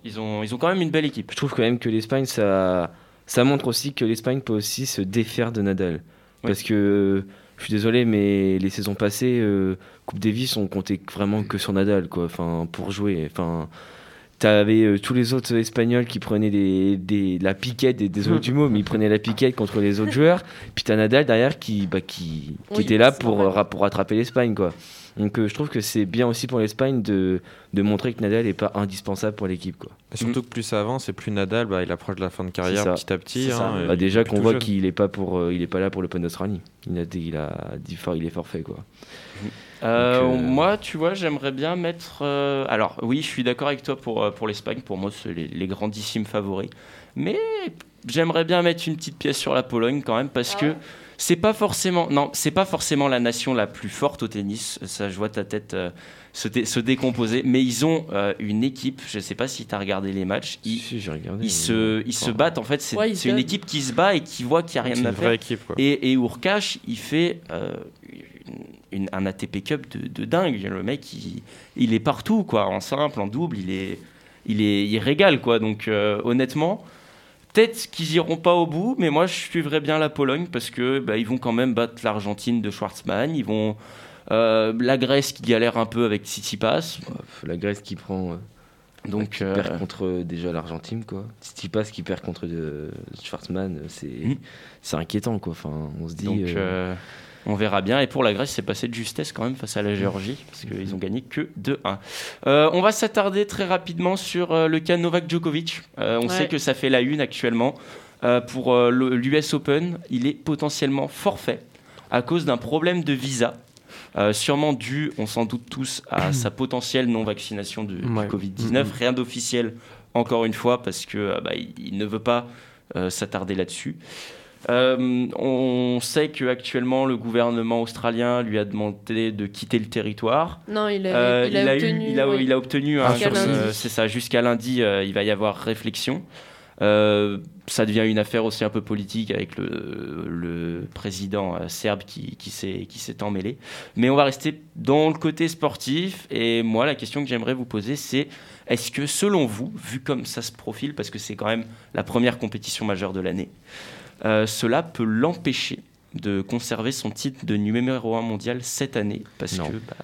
Ils ont, ils ont quand même une belle équipe. Je trouve quand même que l'Espagne, ça, ça montre aussi que l'Espagne peut aussi se défaire de Nadal. Parce que, je suis désolé, mais les saisons passées, euh, Coupe Davis, on comptait vraiment que sur Nadal, quoi. Enfin, pour jouer. Enfin, t'avais euh, tous les autres Espagnols qui prenaient des, des- la piquette, des, désolé du mot, mais ils prenaient la piquette contre les autres joueurs. Puis t'as Nadal derrière qui, bah, qui, qui Oui, était là pour, ra- pour rattraper l'Espagne, quoi. Donc euh, je trouve que c'est bien aussi pour l'Espagne de, de montrer que Nadal n'est pas indispensable pour l'équipe, quoi. Et surtout que plus ça avance et plus Nadal, bah, il approche de la fin de carrière petit à petit. Hein, Bah, déjà qu'on voit qu'il est pas pour, euh, il est pas là pour l'Open d'Australie. Il a, dit- il a est forfait quoi. Euh, Donc, euh, Moi, tu vois, j'aimerais bien mettre. euh, Alors, oui, je suis d'accord avec toi pour, pour l'Espagne. Pour moi, c'est les, les grandissimes favoris. Mais j'aimerais bien mettre une petite pièce sur la Pologne quand même parce que c'est pas forcément. Non, c'est pas forcément la nation la plus forte au tennis. Ça, je vois ta tête euh, se, dé- se décomposer. Mais ils ont euh, une équipe. Je sais pas si tu as regardé les matchs. Ils, Si, j'ai regardé. ils se, ils se battent. En fait, c'est Ouais, c'est une équipe qui se bat et qui voit qu'il n'y a C'est rien une à vraie faire. équipe. Quoi. Et, et Urkash, il fait euh, une- une- un ATP Cup de, de dingue. Le mec, il, il est partout, quoi. En simple, en double, il est, il est, il régale, quoi. Donc, euh, honnêtement, peut-être qu'ils iront pas au bout, mais moi, je suivrais bien la Pologne parce que bah, ils vont quand même battre l'Argentine de Schwartzmann. Ils vont euh, la Grèce qui galère un peu avec Tsitsipas. La Grèce qui prend. euh, Donc, qui perd contre déjà l'Argentine quoi. Tsitsipas qui perd contre Schwartzmann, c'est Mhm. c'est inquiétant quoi. Enfin, on se dit. Donc, on verra bien. Et pour la Grèce, c'est passé de justesse quand même face à la Géorgie, parce qu'ils ont gagné que 2-1. Euh, on va s'attarder très rapidement sur euh, le cas Novak Djokovic. Euh, on Ouais. sait que ça fait la une actuellement. Pour l'US Open, il est potentiellement forfait à cause d'un problème de visa. euh, sûrement dû, on s'en doute tous, à sa potentielle non-vaccination du Ouais. Covid-19. Mhm. Rien d'officiel, encore une fois, parce que bah, il, il ne veut pas euh, s'attarder là-dessus. Euh, on sait qu'actuellement, le gouvernement australien lui a demandé de quitter le territoire. Non, il a, Euh, il a eu- obtenu. il a- oui. il a obtenu euh, c'est ça, jusqu'à lundi, euh, il va y avoir réflexion. Ça devient une affaire aussi un peu politique avec le, le président serbe qui s'est emmêlé. Mais on va rester dans le côté sportif. Et moi, la question que j'aimerais vous poser, c'est est-ce que selon vous, vu comme ça se profile, parce que c'est quand même la première compétition majeure de l'année, euh, cela peut l'empêcher de conserver son titre de numéro 1 mondial cette année Parce Non. que bah,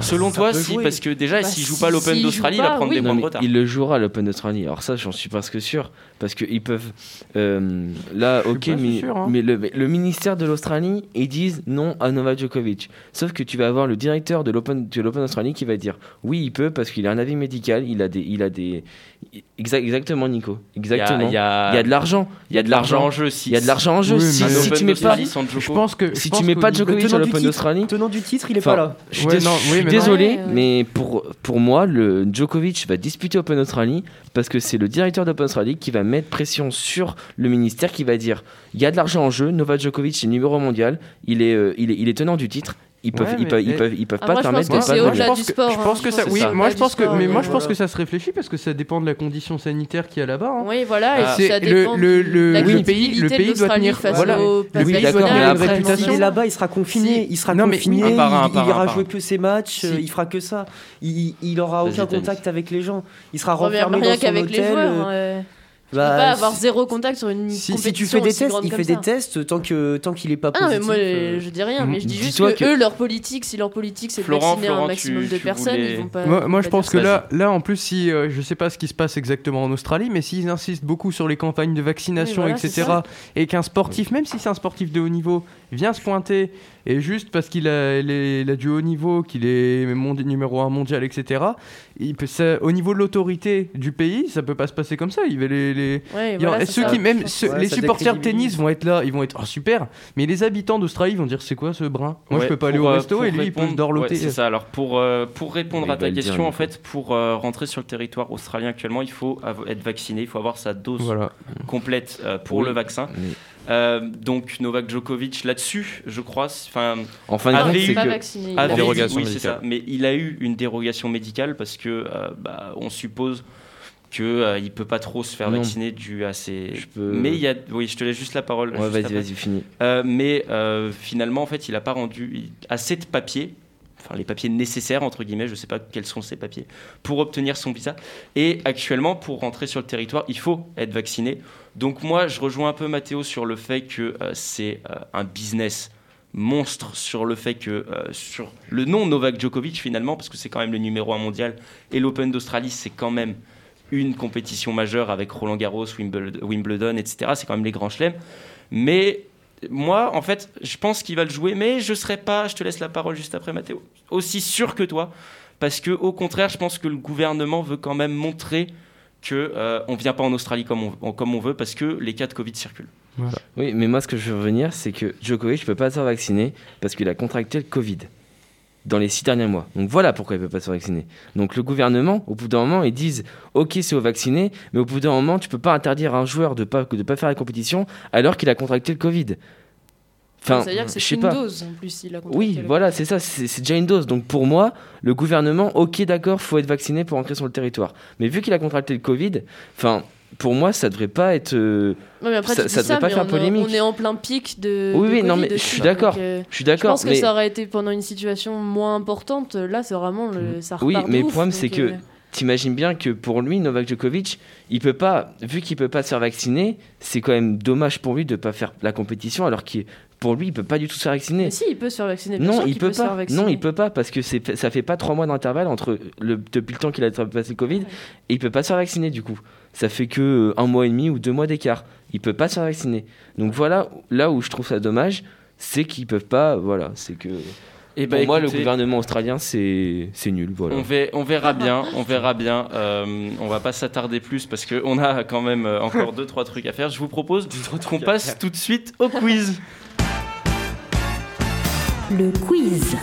Selon ça toi, si, jouer. parce que déjà, Bah, s'il joue si- pas l'Open d'Australie, il va prendre oui. des Non, points de retard. il le jouera l'Open d'Australie. Alors ça, j'en suis presque sûr, parce que ils peuvent. euh, là, ok, pas mais, sûr, hein. mais le, mais le ministère de l'Australie, ils disent non à Novak Djokovic. Sauf que tu vas avoir le directeur de l'Open de l'Open d'Australie qui va dire oui, il peut parce qu'il a un avis médical, il a des, il a des. Exact- exactement, Nico. Exactement. Il y a, Il y a de l'argent. Il y a de l'argent en jeu. Si, Il y a de l'argent en jeu. Oui, si, tu mets pas, Je pense que. si pense tu mets pas Djokovic sur l'Open d'Australie, tenant du titre, il est pas là. Je suis, Ouais, dés- non, je oui, suis mais non. désolé, mais pour, pour moi, le Djokovic va disputer Open Australie parce que c'est le directeur d'Open Australie qui va mettre pression sur le ministère qui va dire il y a de l'argent en jeu, Novak Djokovic est numéro mondial, il est, euh, il est, il est tenant du titre, ils peuvent, Ouais, ils mais- peuvent, ils peuvent, ils peuvent Ah, pas moi, te je permettre pense de que pas au-delà jouer. du que- sport, Je hein. pense que Je ça, pense oui, moi je pense que, mais moi je pense que ça se réfléchit parce que ça dépend de la condition sanitaire qu'il y a là-bas. hein. Oui, voilà, et Ah, ça le- dépend le- de le- la oui, le pays- le de pays doit tenir- face voilà. au Le pays doit tenir une réputation. Là-bas, il sera confiné. Il sera Non, mais- confiné. Il, ira jouer que ses matchs. Euh, Il fera que ça. Il, il aura aucun contact avec les gens. Il sera renfermé dans son qu'avec les hôtel. Tu peux pas avoir zéro contact sur une Si, compétition si tu fais des aussi tests, il fait ça. des tests tant que tant qu'il est pas Ah non, mais positif. moi euh, je dis rien, mais je dis juste que, que- eux, leur politique, si leur politique c'est de Florent, vacciner un maximum tu- de tu personnes, voulais- ils vont pas. Moi, je pense que là, là, en plus, si euh, je sais pas ce qui se passe exactement en Australie, mais s'ils insistent beaucoup sur les campagnes de vaccination, Oui, voilà, c'est etc., et qu'un sportif, même si c'est un sportif de haut niveau, vient se pointer et juste parce qu'il a, il du haut niveau, qu'il est numéro 1 mondial, etc., il peut, ça- au niveau de l'autorité du pays, ça peut pas se passer comme ça. Il va les, Ouais, il a- ceux ça. qui, même ceux- les supporters de tennis vont être là, ils vont être oh, super, mais les habitants d'Australie vont dire c'est quoi ce brin? Moi, je Ouais, peux pas aller au euh, resto et lui, il peut répondre- dorloter. ouais, c'est ça. Alors, pour, euh, pour répondre à ta dire, question, en fait, pour euh, rentrer sur le territoire australien actuellement, il faut être vacciné, il faut avoir sa dose Voilà. complète euh, pour Oui. le vaccin. Oui. Euh, donc Novak Djokovic là-dessus, je crois, enfin, En fin de compte, avait c'est eu pas que- vacciné. avait Dérogation oui, c'est médicale. ça. Mais il a eu une dérogation médicale parce que euh, bah, on suppose que euh, il peut pas trop se faire Non. vacciner dû à ses. Je peux- Mais il y a, oui, je te laisse juste la parole. Ouais, vas-y, vas-y, finis. Euh, mais euh, finalement, en fait, il n'a pas rendu assez de papiers, enfin les papiers nécessaires, entre guillemets, je ne sais pas quels sont ces papiers, pour obtenir son visa. Et actuellement, pour rentrer sur le territoire, il faut être vacciné. Donc moi, je rejoins un peu Mathéo sur le fait que euh, c'est euh, un business monstre sur le fait que euh, sur le nom Novak Djokovic finalement parce que c'est quand même le numéro un mondial et l'Open d'Australie c'est quand même une compétition majeure avec Roland Garros, Wimbledon, etc. C'est quand même les grands chelems. Mais moi, en fait, je pense qu'il va le jouer, mais je serai pas, je te laisse la parole juste après Mathéo, aussi sûr que toi. Parce que, au contraire, je pense que le gouvernement veut quand même montrer que euh, on vient pas en Australie comme on, comme on veut parce que les cas de Covid circulent. Oui, mais moi, ce que je veux revenir, c'est que Djokovic ne peut pas se faire vacciner parce qu'il a contracté le Covid dans les six derniers mois. Donc voilà pourquoi il ne peut pas se vacciner. Donc le gouvernement, au bout d'un moment, ils disent Ok, c'est au vacciné, mais au bout d'un moment, tu peux pas interdire à un joueur de pas, de pas faire la compétition alors qu'il a contracté le Covid. Enfin, Ça veut dire que c'est une pas. dose en plus. Il a Oui, voilà, c'est ça, c'est c'est déjà une dose. Donc pour moi, le gouvernement, ok, d'accord, faut être vacciné pour entrer sur le territoire. Mais vu qu'il a contracté le Covid, enfin, pour moi, ça devrait pas être. euh, Ouais, mais après, ça, ça devrait ça, pas faire on, polémique. on est en plein pic de. Oui, de oui, non, mais je suis d'accord. euh, Je suis d'accord, Je pense que ça aurait été pendant une situation moins importante. Là, c'est vraiment le. Ça Oui, mais le problème, c'est que euh, t'imagines bien que pour lui, Novak Djokovic, il peut pas, vu qu'il peut pas se faire vacciner, c'est quand même dommage pour lui de pas faire la compétition alors qu'il, pour lui, il peut pas du tout se faire vacciner. Mais si, il peut se faire vacciner. bien Non, sûr il qu'il peut se faire pas. vacciner. Non, il peut pas parce que c'est, ça fait pas trois mois d'intervalle entre le, depuis le temps qu'il a passé le Covid et il peut pas se faire vacciner du coup. Ça fait que euh, un mois et demi ou deux mois d'écart. Il peut pas se faire vacciner. Donc voilà, là où je trouve ça dommage, c'est qu'ils peuvent pas. Voilà, c'est que. Et pour bah, moi, le gouvernement australien, c'est, c'est nul. Voilà. On, verra bien, on verra bien. Euh, on va pas s'attarder plus parce qu'on a quand même euh, encore deux trois trucs à faire. Je vous propose qu'on passe tout de suite au quiz. Le quiz.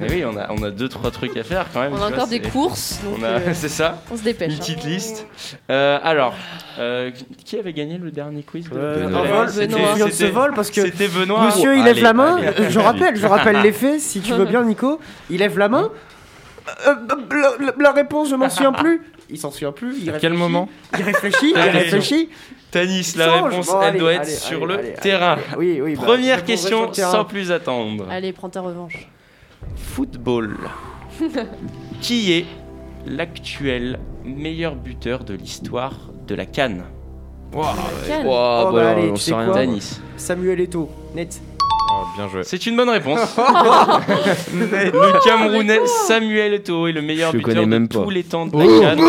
Mais oui, on a, on a deux trois trucs à faire quand même. On a vois, encore des courses, donc, on a- euh, c'est ça. on se dépêche, Une hein. petite liste. Euh, alors, euh, qui avait gagné le dernier quiz de- C'était- Benoît. c'était- vol parce que c'était Benoît. Monsieur, il Allez, lève la main. allez, je rappelle, je rappelle les faits, si tu veux bien, Nico. Il lève la main. Euh, la, la- la réponse, je m'en souviens plus. Il s'en souvient plus. Il À quel moment Il réfléchit. Il réfléchit. Tanis, la réponse, Bon, elle allez, doit être allez, sur allez, le allez, terrain. allez. Oui, oui, bah, je Première question sans plus attendre. Allez, prends ta revanche. Football. Qui est l'actuel meilleur buteur de l'histoire de la Cannes? Ouah, Oh, bah, bah, allez, on sait sais rien. quoi? Tanis. Samuel Eto'o, net. Oh, bien joué. C'est une bonne réponse. le Camerounais Samuel Eto'o est le meilleur Je buteur de tous les temps de Oh. la Cannes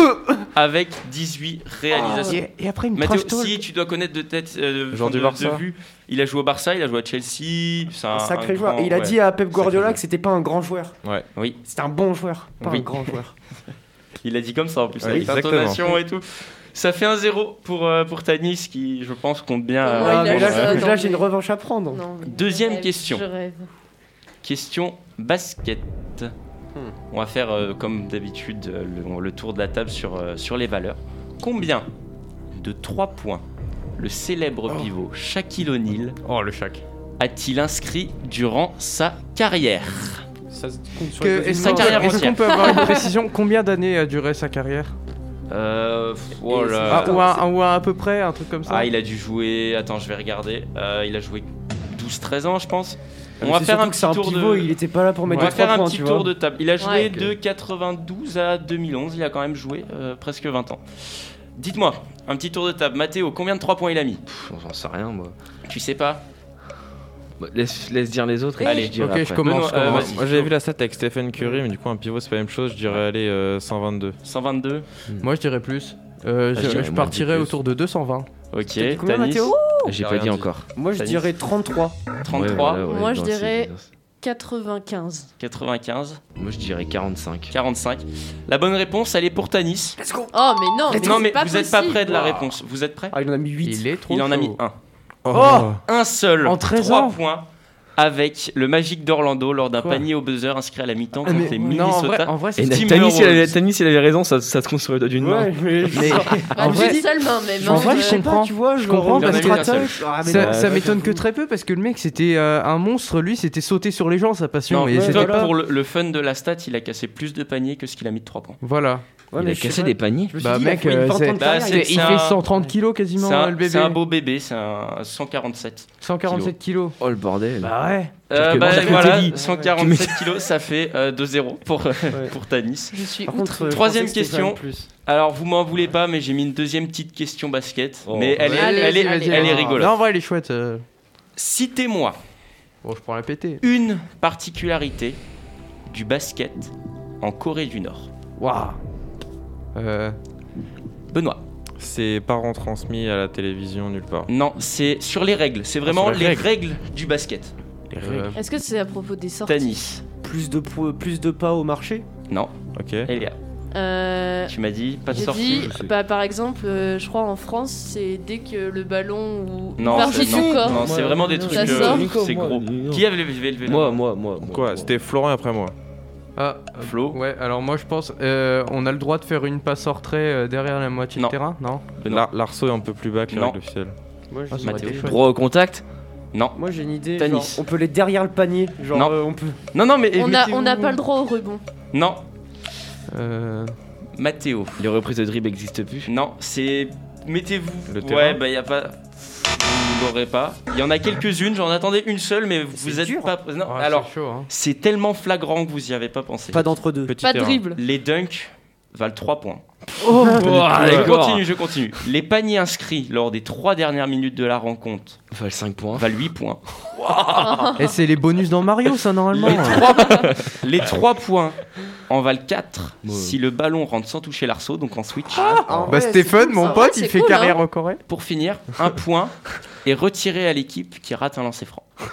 avec 18 réalisations. Et, et après, une talk. si tu dois connaître de tête, euh, Joueur de, du de vue, il a joué au Barça, il a joué à Chelsea. C'est un, Un sacré un joueur. grand- Et il a ouais. dit à Pep Guardiola que c'était pas un grand joueur. Ouais. Oui, C'était un bon joueur, pas Oui. un grand joueur. il a dit comme ça en plus, Ouais, avec l'intonation et tout. Ça fait un 0 pour, euh, pour Tanis qui, je pense, compte bien. Ouais, euh, Ah, mais là, non, j'ai une revanche à prendre. Non, mais- Deuxième je rêve, question. Je rêve. Question basket. On va faire euh, comme d'habitude euh, le, le tour de la table sur, euh, sur les valeurs. Combien de 3 points le célèbre pivot Shaquille O'Neal Oh, le chac. a-t-il inscrit durant sa carrière Ça se compte sur Que- les doigts Est-ce Sa carrière entière. qu'on peut avoir une précision Combien d'années a duré sa carrière? Euh, oh là. Ah, ou, à, ou à, à peu près, un truc comme ça Ah, il a dû jouer. Attends, je vais regarder. Euh, il a joué 12-13 ans, je pense. On va faire un petit un tour pivot, de. il était pas là pour On mettre va faire un points, petit tu tour vois. de table. Il a joué Ouais. de 92 à 2011. Il a quand même joué euh, presque 20 ans. Dites-moi, un petit tour de table. Mathéo, combien de 3 points il a mis? J'en sais rien, moi. Tu sais pas? Laisse, dire les autres. Et allez, je dirai Ok, je commence. Euh, commence. J'avais vu la stat avec Stephen Curry, mais du coup, un pivot, c'est pas la même chose. Je dirais, allez, euh, 122. 122. Hmm. Moi, je dirais plus. Euh, ah, je, partirais autour de 220. Ok, combien, Mathéo ah, J'ai pas dit encore. Moi, je dirais 33. 33 Moi, je dirais. 95. 95. Moi je dirais 45. 45. La bonne réponse, elle est pour Tanis. Let's go. Oh mais non, non mais, vous n'êtes pas près de la réponse. Vous êtes prêt Ah il en a mis 8. Il Il en a mis 1. Oh Un seul. En 13 3 ans points avec le Magic d'Orlando lors d'un Quoi panier au buzzer inscrit à la mi-temps Ah, contre mais- les non, en vrai, Minnesota. en vrai, c'est Et Tim Tanis, il avait, raison, ça, ça se doigt d'une main. Ouais, mais. Mais Bah, en d'une vrai, seule main, mais en vrai, je comprends. tu vois, Je comprends parce que-. Ah, mais ça, m'étonne que très peu parce que le mec c'était euh, un monstre, lui c'était sauter sur les gens sa passion. Non, et ouais, c'était pas- pour le, le fun de la stat, il a cassé plus de paniers que ce qu'il a mis de 3 points. Voilà. Ouais, il mais a cassé pas. des paniers. Je me suis Bah, dit, mec, il a fait euh, Bah, il c'est fait un- 130 kilos quasiment C'est un, le bébé. c'est un beau bébé, c'est un 147. 147 kilos. Oh le bordel. Bah ouais. Euh, bah, voilà, Telly. 147 kilos, ça fait euh, 2-0 pour, euh, Ouais. pour Tanis. Je suis Par contre, euh, Troisième que question. Alors, vous m'en voulez pas, mais j'ai mis une deuxième petite question basket. Oh. mais elle est, Allez, elle est, allez, elle est allez. rigolote. Non, en vrai, elle est chouette. Citez-moi Bon, je prends la pété. une particularité du basket en Corée du Nord. Waouh. Euh, Benoît. C'est pas retransmis à la télévision nulle part. Non, c'est sur les règles. C'est vraiment sur les les règles. du basket. Les euh, Est-ce que c'est à propos des sorties Tanis. Plus de, plus de pas au marché? Non. Ok. Elia. Euh, Tu m'as dit pas de sortie. dit, bah, par exemple, euh, je crois en France, c'est dès que le ballon ou Non, partie c'est- non, corps. non, c'est vraiment des trucs. Euh, c'est gros. Qui a levé, levé la Moi, moi, moi. Quoi. C'était Florent après moi. Ah, Flo. ouais, alors moi je pense, euh, on a le droit de faire une passe en retrait euh, derrière la moitié Non. du terrain, non L'arceau est un peu plus bas que la Non. Moi, je- Ah, Mathéo. Droit au contact Non. Moi j'ai une idée, Tanis. on peut les derrière le panier, genre Non. euh, on peut. Non, non, mais. On n'a mettez-vous- pas le droit au rebond. Non. Euh, Mathéo. Les reprises de dribble n'existent plus. Non, c'est. Mettez-vous. Le ouais, bah y a pas. Vous l'aurez pas. Il y en a quelques-unes, j'en attendais une seule, mais vous êtes dur. pas. Non, ah, c'est alors, chaud, hein. c'est tellement flagrant que vous y avez pas pensé. Pas d'entre-deux. Petit Pas de dribble. Les dunks valent 3 points. Oh, je continue, je continue. Les paniers inscrits lors des 3 dernières minutes de la rencontre Enfin, 5 points. valent 8 points. Et c'est les bonus dans Mario, ça normalement. Les 3, les trois points en valent 4 Ouais. si le ballon rentre sans toucher l'arceau, donc en switch. En Bah vrai, Stéphane, cool, mon pote, il fait cool, carrière hein. en Corée. Pour finir, un point est retiré à l'équipe qui rate un lancer franc.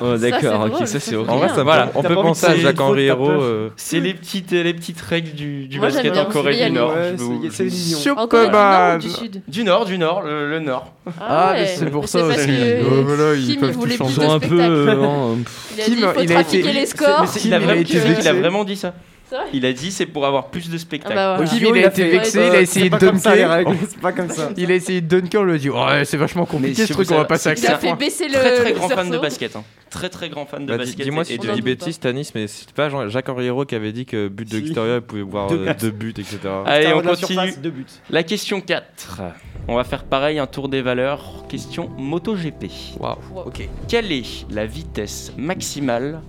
Oh, d'accord, ok, ça c'est horrible. En vrai, ça Voilà. on peut penser à Jacques Henri Hérault. euh, C'est les petites, les petites règles du, du Moi, j'aime basket en Corée du Nord. Ouais, c'est- Chocoban. du Sud? Du Nord, du Nord, le, le Nord. Ah, mais ouais. c'est pour ça aussi. Ouais, voilà, ils peuvent voulait tout changer. un peu. euh, hein, Il a dit il faut trafiquer les scores. il, a vraiment dit ça. Il a dit c'est pour avoir plus de Ah spectacles. bah voilà. Kim, Guillaume, il il a été vexé, il a essayé de dunker. c'est pas comme ça. Il a essayé de dunker, on lui a dit Ouais, c'est vachement compliqué ce truc, on va passer à savez- Il a 4 fait points. baisser le. Très très grand fan de basket. Très très grand fan de Bah, basket. Dis-moi et si de- tu dis bêtise, Tanis, mais c'est pas Jacques Henri Hérault qui avait dit que but de. Victoria, il pouvait voir Deux euh, buts, etc. Allez, on continue. surface, deux buts. La question 4. On va faire pareil, un tour des valeurs. Question MotoGP. Waouh. Ok. Quelle est la vitesse maximale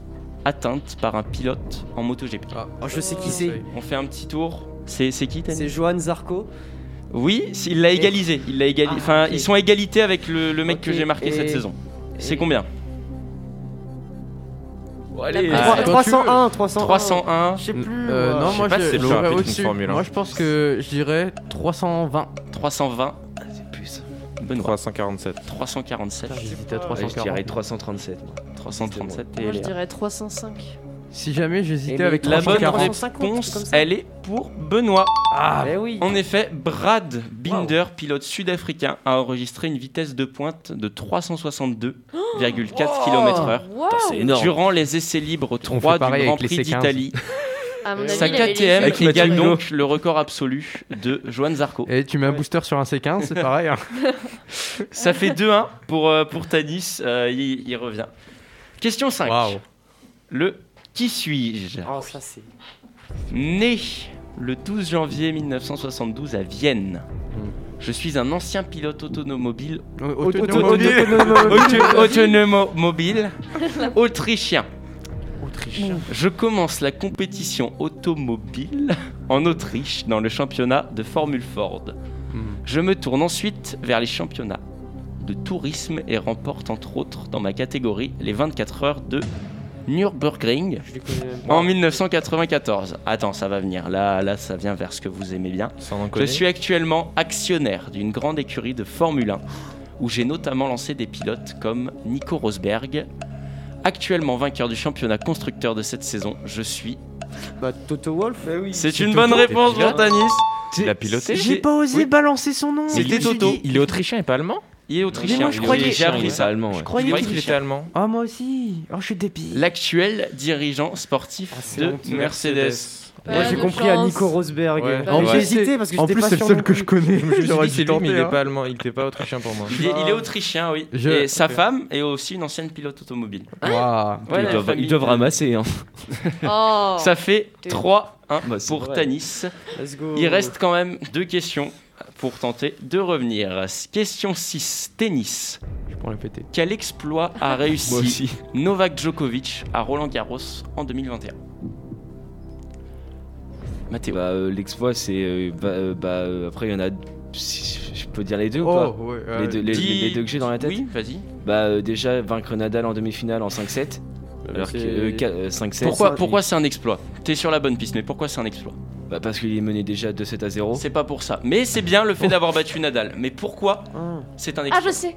atteinte par un pilote en MotoGP Oh, je sais qui c'est. On fait un petit tour. C'est qui C'est Johan Zarco. Oui, il l'a égalisé. Il l'a égali- Ah, Enfin, ils sont à égalité avec le, le mec que j'ai marqué et- cette saison. C'est combien? Allez, Ah, Trois- quand tu 301, 301. 301. Je sais plus. Euh, moi. non, moi pas je je un. Moi je pense que je dirais 320. 320. C'est plus. Benoît. 347. 347. J'hésitais à Ouais, je 340. dirais 337. moi. 337 et Moi, je dirais 305. Si jamais j'hésitais avec La bonne 340. 350, comme réponse, elle est pour Benoît. Ah, Eh oui. En effet, Brad Binder, pilote sud-africain, a enregistré une vitesse de pointe de 362,4 km/h durant les essais libres On 3 fait du Grand Prix C15. d'Italie. Sa avis, les KTM égale Mathieu donc le record absolu de Johan Zarco. Et tu mets un booster sur un C15, c'est pareil. hein. Ça fait 2-1 pour, euh, pour Tanis, euh, il, il revient. Question 5. Waouh. Le qui suis-je? Oh, ça c'est. Né le 12 janvier 1972 à Vienne, Je suis un ancien pilote autonomobile. automobile. Auto- Autonomobile autrichien. Je commence la compétition automobile en Autriche dans le championnat de Formule Ford. Je me tourne ensuite vers les championnats de tourisme et remporte entre autres dans ma catégorie les 24 heures de Nürburgring en 1994. Attends, ça va venir. Là, là, ça vient vers ce que vous aimez bien. en Je suis actuellement actionnaire d'une grande écurie de Formule 1 où j'ai notamment lancé des pilotes comme Nico Rosberg. Actuellement vainqueur du championnat constructeur de cette saison, je suis. Bah, Toto Wolf C'est une bonne réponse pour Tanis. Il a piloté J'ai pas osé balancer son nom. C'était Toto. Il est autrichien et pas allemand Il est autrichien. Mais moi, je croyais- J'ai appris ça. allemand, ouais. Je croyais croyais qu'il était allemand. Ah, moi aussi. Oh, je suis débile. L'actuel dirigeant sportif c'est de. Mercedes. Moi, j'ai compris à Nico Rosberg. Ouais. J'ai hésité parce que En plus, pas c'est le seul que je connais. Je me suis J'aurais dit dû c'est lui, mais il tenter, est hein. pas allemand, il était pas autrichien pour moi. Il est, il est autrichien, oui. Je- Et sa femme est aussi une ancienne pilote automobile. Waouh. Ouais, ils, doivent, ils ramasser. Hein. Oh. Ça fait 3-1 Bah, pour vrai. Tanis. Let's go. Il reste quand même deux questions pour tenter de revenir. Question 6, tennis. Je le péter. Quel exploit a réussi. Novak Djokovic à Roland Garros en 2021 Mathéo. Bah, euh, L'exploit, c'est. euh, bah, euh, bah, euh, après, il y en a. si- Je peux dire les deux ou Oh, pas? ouais, les, ouais. deux, les- Dis- les deux que j'ai dans la tête? Oui, vas-y. Bah, euh, déjà, vaincre Nadal en demi-finale en 5-7. Alors que c'est- euh, qua- euh, 5-7. Pourquoi, c'est un exploit? T'es sur la bonne piste, mais pourquoi c'est un exploit? Bah, Parce qu'il est mené déjà 2-7 à 0. C'est pas pour ça. Mais c'est bien le fait d'avoir battu Nadal. Mais pourquoi Ah. c'est un Ah, exploit? je sais.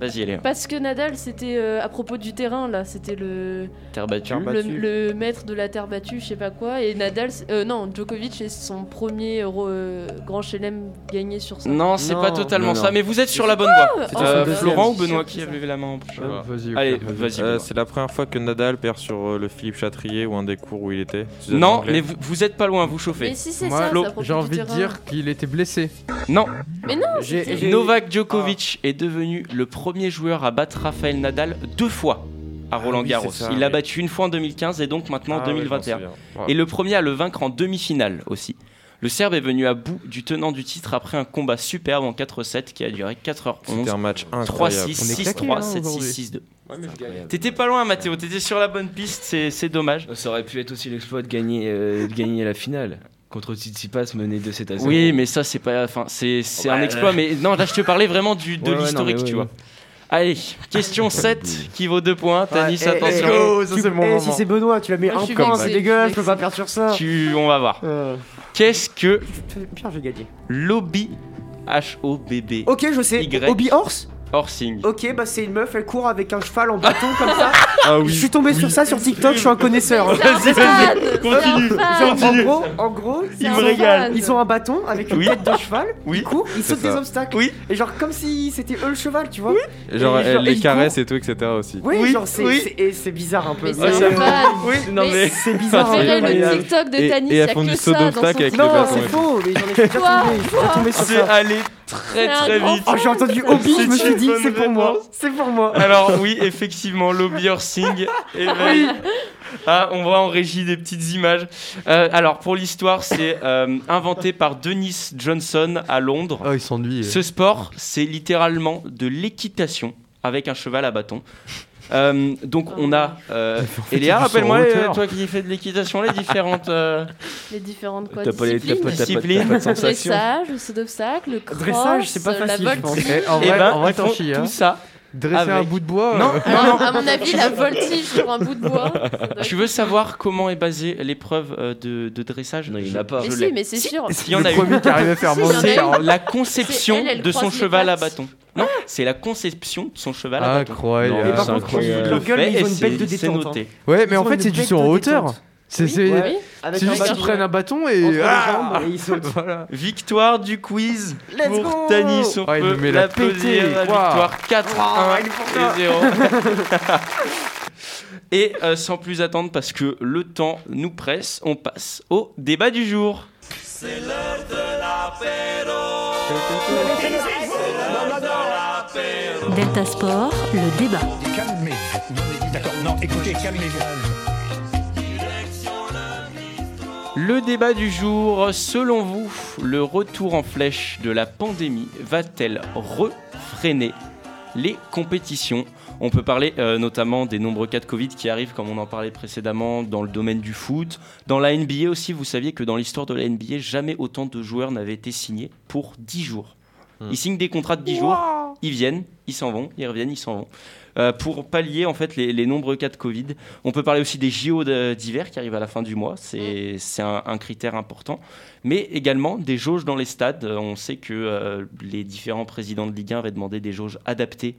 Vas-y, Léa. Parce que Nadal, c'était euh, à propos du terrain, là. C'était le, Terre battue. Terre le, maître de la terre battue, je sais pas quoi. Et Nadal, euh, non, Djokovic, c'est son premier euh, grand chelem gagné sur ça. Non, c'est pas totalement Non, ça, mais vous êtes sur la bonne voie. Euh, deuxième. Florent ou Benoît qui a levé la main en Ah, Vas-y. Allez, vas-y. Euh, c'est la première fois que Nadal perd sur euh, le Philippe Chatrier ou un des cours où il était. Non, mais vous, vous êtes pas loin, vous chauffez. Mais si c'est Moi, ça, J'ai envie de dire qu'il était blessé. Non, Mais non, Novak Djokovic est devenu le premier joueur à battre Rafael Nadal deux fois à Roland Ah oui, Garros. c'est ça, Il l'a oui. battu une fois en 2015 et donc maintenant en Ah ouais, je m'en 2021. souviens. Wow. et le premier à le vaincre en demi-finale aussi. Le Serbe est venu à bout du tenant du titre après un combat superbe en 4-7 qui a duré 4h11. C'était un match 3-6, incroyable. On est claqué, 6-3, hein, 7-6, aujourd'hui. 6-2. T'étais pas loin, Mathéo, t'étais sur la bonne piste, c'est c'est dommage. Ça aurait pu être aussi l'exploit de gagner, euh, de gagner la finale. Contre Tsitsipas mené 2-7 à 0. Oui, mais ça, c'est pas. Enfin, c'est c'est un Ouais. exploit, mais non, là, je te parlais vraiment du, de Ouais, ouais, non, l'historique, ouais, tu ouais. vois. Allez, question 7 qui vaut 2 points. Tanis, Ouais, eh, attention. eh, Go, ça, tu- mon eh. Si c'est Benoît, tu l'as mis Moi, je un point, c'est je dégueulasse, je peux pas perdre sur ça. Tu, on va voir. Euh, Qu'est-ce que Pierre, j'ai gagné. Lobby H-O-B-B Ok, je sais. Y? Hobby Horse? Horsing Ok, bah c'est une meuf, elle court avec un cheval en bâton comme ça. Ah Je suis tombé sur ça sur TikTok, je suis un connaisseur. C'est un fan Continue, C'est Genre, en gros, en gros, C'est ils un me régalent. fan. Ils ont un bâton avec une Oui. tête de cheval. Oui. Ils courent, ils sautent ça. des obstacles. Oui. Et genre comme si c'était eux le cheval, tu vois. Et Genre, Et elle genre, les il caresses et tout, etc. aussi. Oui, Oui, genre c'est oui. c'est- et c'est bizarre un peu. Mais c'est Ouais, un c'est- fan Oui, non Mais mais. C'est bizarre. Hein, le incroyable. TikTok de Et- Tanis, et y a elles font que du ça saut dans d'obstacle son avec les Non, c'est faux, mais j'en ai déjà Quoi tombé, j'ai déjà tombé sur C'est ça. allé très très vite. Oh, j'ai entendu hobby, je me C'est suis dit, c'est pour moi, c'est pour moi. Alors oui, effectivement, Lobby Horsing éveille. Ah, on voit en régie des petites images. Euh, alors pour l'histoire, c'est euh, inventé par Denis Johnson à Londres. Oh, il s'ennuie. Ce sport, c'est littéralement de l'équitation avec un cheval à bâton. Euh, donc on a euh, Eléa, rappelle-moi en euh, toi qui fais de l'équitation, les différentes euh, Les différentes quoi, T'as pas disciplines. pas- pas-. Dressage, le saut d'obstacle, le cross, Dressage, c'est pas la facile, je pense. voltige. Eh, en Eh vrai, ben, en vrai ils t'en font chies. tout Hein. ça. Dresser un bout de bois. Non, euh, non, non. À mon avis, la voltige sur un bout de bois. Tu veux savoir comment est basée l'épreuve euh, de, de dressage? Non, il n'y en a pas. Mais si, mais c'est sûr. Il y en a le eu. premier qui arrive à faire monter. La conception C'est elle, elle de son cheval à bâton. Non, c'est la conception de son cheval à bâton. Incroyable. Mais par c'est contre, ils ont et une c'est- bête de détente. hein. noté. Ouais, mais Ils en fait, c'est du de hauteur. C'est Oui, c'est-. Avec c'est un juste qu'ils prennent un bâton et. Ah et ils sautent. Voilà. Victoire du quiz Let's pour go Tanis. On Oh, il peut nous met la Waouh. victoire 4 Waouh, 1 il est pour ça. et 0. et euh, sans plus attendre, parce que le temps nous presse, on passe au débat du jour. Delta Sport, le débat. Calmez-vous. D'accord, non, écoutez, calmez-vous. Le débat du jour, selon vous, le retour en flèche de la pandémie va-t-elle refréner les compétitions? On peut parler euh, notamment des nombreux cas de Covid qui arrivent, comme on en parlait précédemment, dans le domaine du foot. Dans la NBA aussi, vous saviez que dans l'histoire de la NBA, jamais autant de joueurs n'avaient été signés pour 10 jours. Hmm. Ils signent des contrats de 10 jours, ils viennent, ils s'en vont, ils reviennent, ils s'en vont. Euh, pour pallier en fait les, les nombreux cas de Covid. On peut parler aussi des JO d'hiver qui arrivent à la fin du mois, c'est c'est un, un critère important. Mais également des jauges dans les stades. On sait que euh, les différents présidents de Ligue 1 avaient demandé des jauges adaptées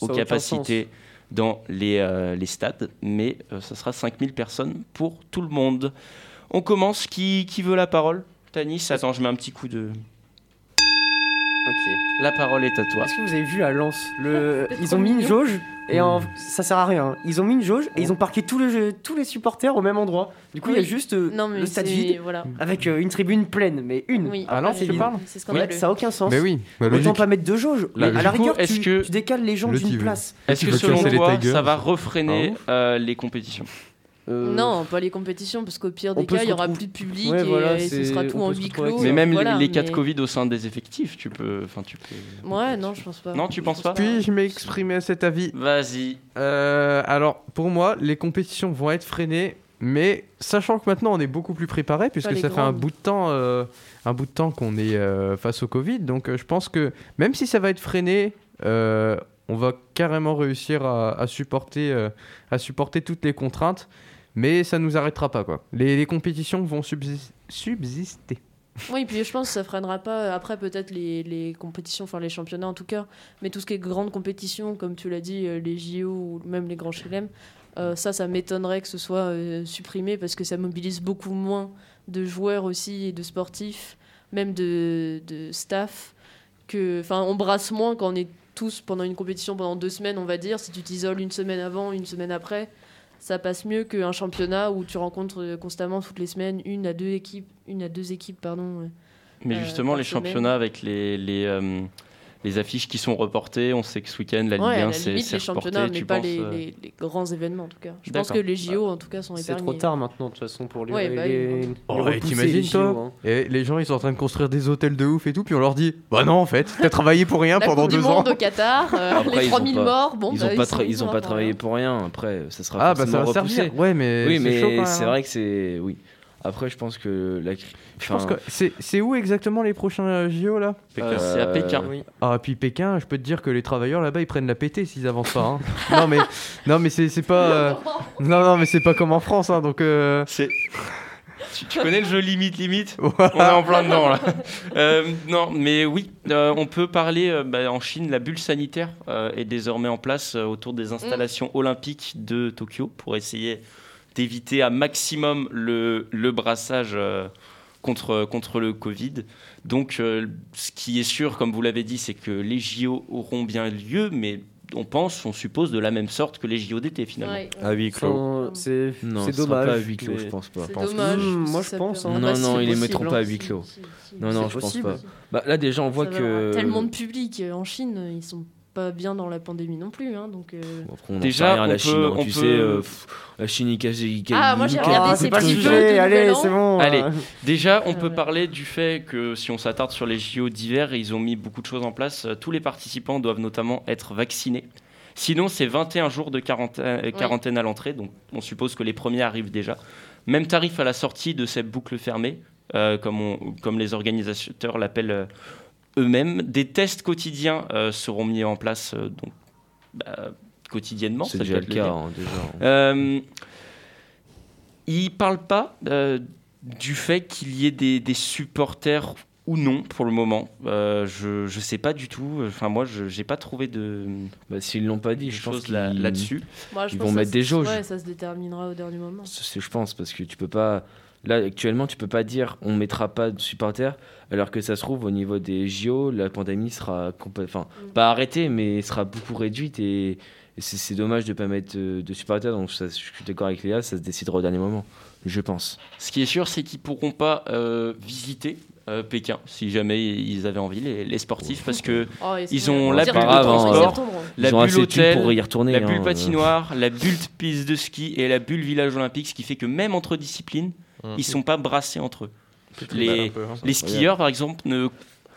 aux capacités dans les, euh, les stades. Mais ça sera 5000 personnes pour tout le monde. On commence. Qui, qui veut la parole? Tanis, attends, je mets un petit coup de... Ok. La parole est à toi. Est-ce que vous avez vu à Lens le... C'est Ils ont mis une jauge et en... ça sert à rien. Ils ont mis une jauge et ils ont parqué tous les, tous les supporters au même endroit. Du coup, il y a juste euh, Non, mais le stade vide voilà. avec euh, une tribune pleine, mais une. Oui. Ah non, c'est tu parles ça a aucun sens. Mais oui, bah, Autant pas mettre de jauge. Là, Mais à la rigueur, est-ce tu, que- tu décales les gens d'une place. Est-ce que selon toi, ça va refréner Ah euh, les compétitions? Euh, Non, pas les compétitions, parce qu'au pire des cas, il y aura plus de public Ouais, et, voilà, et ce sera tout on en huis clos. Mais même les- voilà, les cas de Covid au sein des effectifs, tu peux... Enfin, tu peux... Ouais, non, je pense pas. Non, tu penses pas Puis-je m'exprimer à cet avis Vas-y. Euh, alors, pour moi, les compétitions vont être freinées, mais sachant que maintenant on est beaucoup plus préparé, puisque ça fait un grandes. bout de temps, euh, un bout de temps qu'on est euh, face au Covid, donc euh, je pense que même si ça va être freiné, euh, on va carrément réussir à, à supporter, euh, à supporter toutes les contraintes, mais ça nous arrêtera pas quoi. Les, compétitions vont subsis- subsister. Oui, puis je pense que ça freinera pas. Après, peut-être les, compétitions, enfin les championnats en tout cas, mais tout ce qui est grande compétition, comme tu l'as dit, euh, les JO ou même les grands chelem, euh, ça, ça m'étonnerait que ce soit euh, supprimé parce que ça mobilise beaucoup moins de joueurs aussi et de sportifs, même de, de staff. Que, enfin, on brasse moins quand on est tous pendant une compétition pendant deux semaines, on va dire. Si tu t'isoles une semaine avant, une semaine après, ça passe mieux qu'un championnat où tu rencontres euh, constamment toutes les semaines une à deux équipes, une à deux équipes, pardon. ouais. Mais Euh, justement, les semaine. championnats avec les, les, euh, les affiches qui sont reportées, on sait que ce week-end, la Ligue Ouais, à 1, la c'est c'est les championnats, mais pas les, euh, les- les grands événements en tout cas. Je pense que les JO en tout cas sont C'est épargnés. trop tard maintenant, de toute façon, pour les, Ouais, bah, les, oui. les Oh, repousser, t'imagines les JO, toi hein. Et les gens ils sont en train de construire des hôtels de ouf et tout, puis on leur dit Bah non en fait, t'as travaillé pour rien La pendant deux Monde ans. au Qatar, euh, Après, les ils ont 3000 pas- morts, bon, ils bah, ont pas, tra- ils ont travaillé pour rien. Après, ça sera Ah bah ça va repoussé. servir. Ouais mais oui, c'est mais même, c'est hein. vrai que c'est oui. Après, je pense que la. Je pense que c'est c'est où exactement les prochains euh, JO là? Euh, c'est à Pékin. Oui. Ah puis Pékin, je peux te dire que les travailleurs là-bas ils prennent la pété s'ils avancent pas. hein. non mais non mais c'est c'est pas euh, non non mais c'est pas comme en France hein, donc euh, C'est. Tu, tu connais le jeu limite limite? On est en plein dedans là. Euh, non, mais oui, euh, on peut parler. euh, bah, en Chine, la bulle sanitaire euh, est désormais en place euh, autour des installations olympiques de Tokyo pour essayer d'éviter à maximum le, le brassage euh, contre, contre le Covid. Donc, euh, ce qui est sûr, comme vous l'avez dit, c'est que les JO auront bien lieu, mais on pense, on suppose de la même sorte que les JO d'été finalement. Ouais, À huis clos. Sans- C'est dommage. pas à huis clos, mais- je pense pas. C'est dommage. Moi, je pense, hein. Non, bah, non, ils les mettront pas à huis clos. si, si. Non, non, je pense possible. pas. Bah, là, déjà, on voit Ça que. Tellement de public euh, en Chine, ils sont pas bien dans la pandémie non plus. Hein, donc, euh, Bon, après, on n'en Déjà, rien, on la peut- Chine, hein, on tu peut- sais, euh, pff, la Chine, ils Ah, moi, j'ai regardé ces c'est pas le petits jeux sujet, allez, c'est bon. Allez, euh. déjà, on Ah, peut ouais. parler du fait que si on s'attarde sur les JO d'hiver, ils ont mis beaucoup de choses en place. Euh, Tous les participants doivent notamment être vaccinés. Sinon, c'est 21 jours de quarantaine, euh, quarantaine à l'entrée, donc on suppose que les premiers arrivent déjà. Même tarif à la sortie de cette boucle fermée, euh, comme, on- comme les organisateurs l'appellent euh, eux-mêmes. Des tests quotidiens euh, seront mis en place euh, donc, bah, quotidiennement. C'est ça déjà le cas, hein, déjà. Euh, il ne parle pas euh, du fait qu'il y ait des, des supporters ou non pour le moment. Euh, je ne sais pas du tout. Enfin, moi, je n'ai pas trouvé de Bah, S'ils l'ont pas dit, je pense là- là-dessus. Ils vont mettre des jauges. Ouais, ça se déterminera au dernier moment. C'est- Je pense, parce que tu peux pas. Là, actuellement, tu peux pas dire on mettra pas de supporters, alors que ça se trouve, au niveau des JO, la pandémie sera enfin, Mm. pas arrêtée, mais sera beaucoup réduite et, et c'est dommage de pas mettre euh, de supporters. Donc, ça, je suis d'accord avec Léa, ça se décidera au dernier moment, je pense. Ce qui est sûr, c'est qu'ils pourront pas euh, visiter euh, Pékin si jamais ils avaient envie, les, les sportifs, parce que Oh, ils ont on la bulle de y transport, la bulle de hôtel, pour y retourner. la bulle hein, euh. patinoire, la bulle piste de ski et la bulle village olympique, ce qui fait que même entre disciplines. Ils sont pas brassés entre eux. Les, peu, hein, les skieurs, par exemple, ne,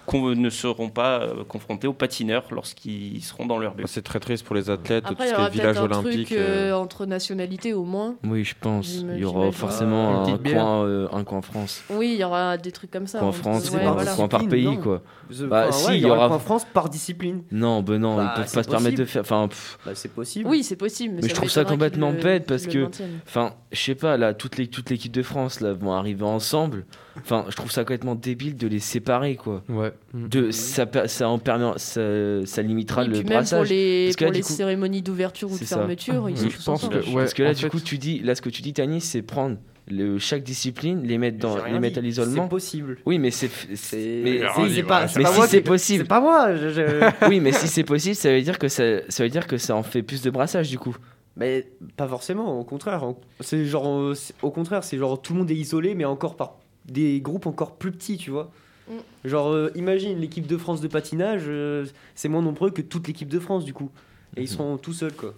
con- ne seront pas euh, confrontés aux patineurs lorsqu'ils seront dans leur but. C'est très triste pour les athlètes, Après, tout ce qui est village un olympique. truc euh, entre nationalités au moins. Oui, je pense. Il y aura forcément un coin, euh, un coin France. Oui, il y aura des trucs comme ça. Coin entre- France, ouais, par, voilà. coin par pays, non. quoi. The- Bah, enfin, si, ouais, il y aura. coin France par discipline. Non, ben non, Bah, ils peuvent pas se permettre de faire. Enfin, Bah, c'est possible. Oui, c'est possible. Mais, Mais je trouve ça complètement bête parce que, enfin, je sais pas, là, toute l'équipe de France là vont arriver ensemble. Enfin, je trouve ça complètement débile de les séparer, quoi. Ouais. De, ça, per- ça en permet, ça, ça limitera Et le puis même pour brassage. les, Parce que là, pour les coup- cérémonies d'ouverture ou de C'est ça. fermeture, ils Je sont pense tous ensemble. que- ouais, Parce que là, du fait- coup, tu dis, là, ce que tu dis, Tanis, c'est prendre le, chaque discipline, les mettre dans, les mettre dit. à l'isolement. C'est possible. Oui, mais c'est, c'est, mais, C'est- pas- mais pas si c'est possible. C'est pas moi. je- je- oui, mais si c'est possible, ça veut dire que ça, ça veut dire que ça en fait plus de brassage, du coup. Mais pas forcément, au contraire. C'est genre, au contraire, c'est genre tout le monde est isolé, mais encore par des groupes encore plus petits, tu vois. Mm. Genre, euh, imagine l'équipe de France de patinage, euh, c'est moins nombreux que toute l'équipe de France, du coup. Et Mhm. ils seront tout seuls, quoi.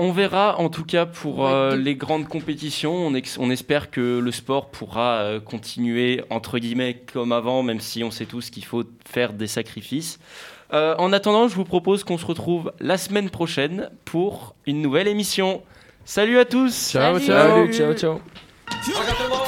On verra en tout cas pour Ouais, euh, les grandes compétitions. On, ex- on espère que le sport pourra euh, continuer entre guillemets comme avant, même si on sait tous qu'il faut faire des sacrifices. Euh, en attendant, je vous propose qu'on se retrouve la semaine prochaine pour une nouvelle émission. Salut à tous Ciao, Salut. ciao. Salut, ciao, ciao.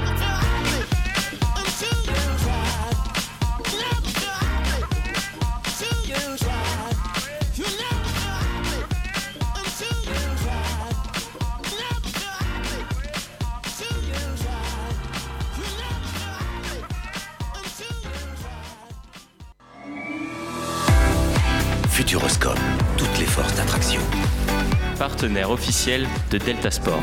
Toutes les forces d'attraction. Partenaire officiel de Delta Sport.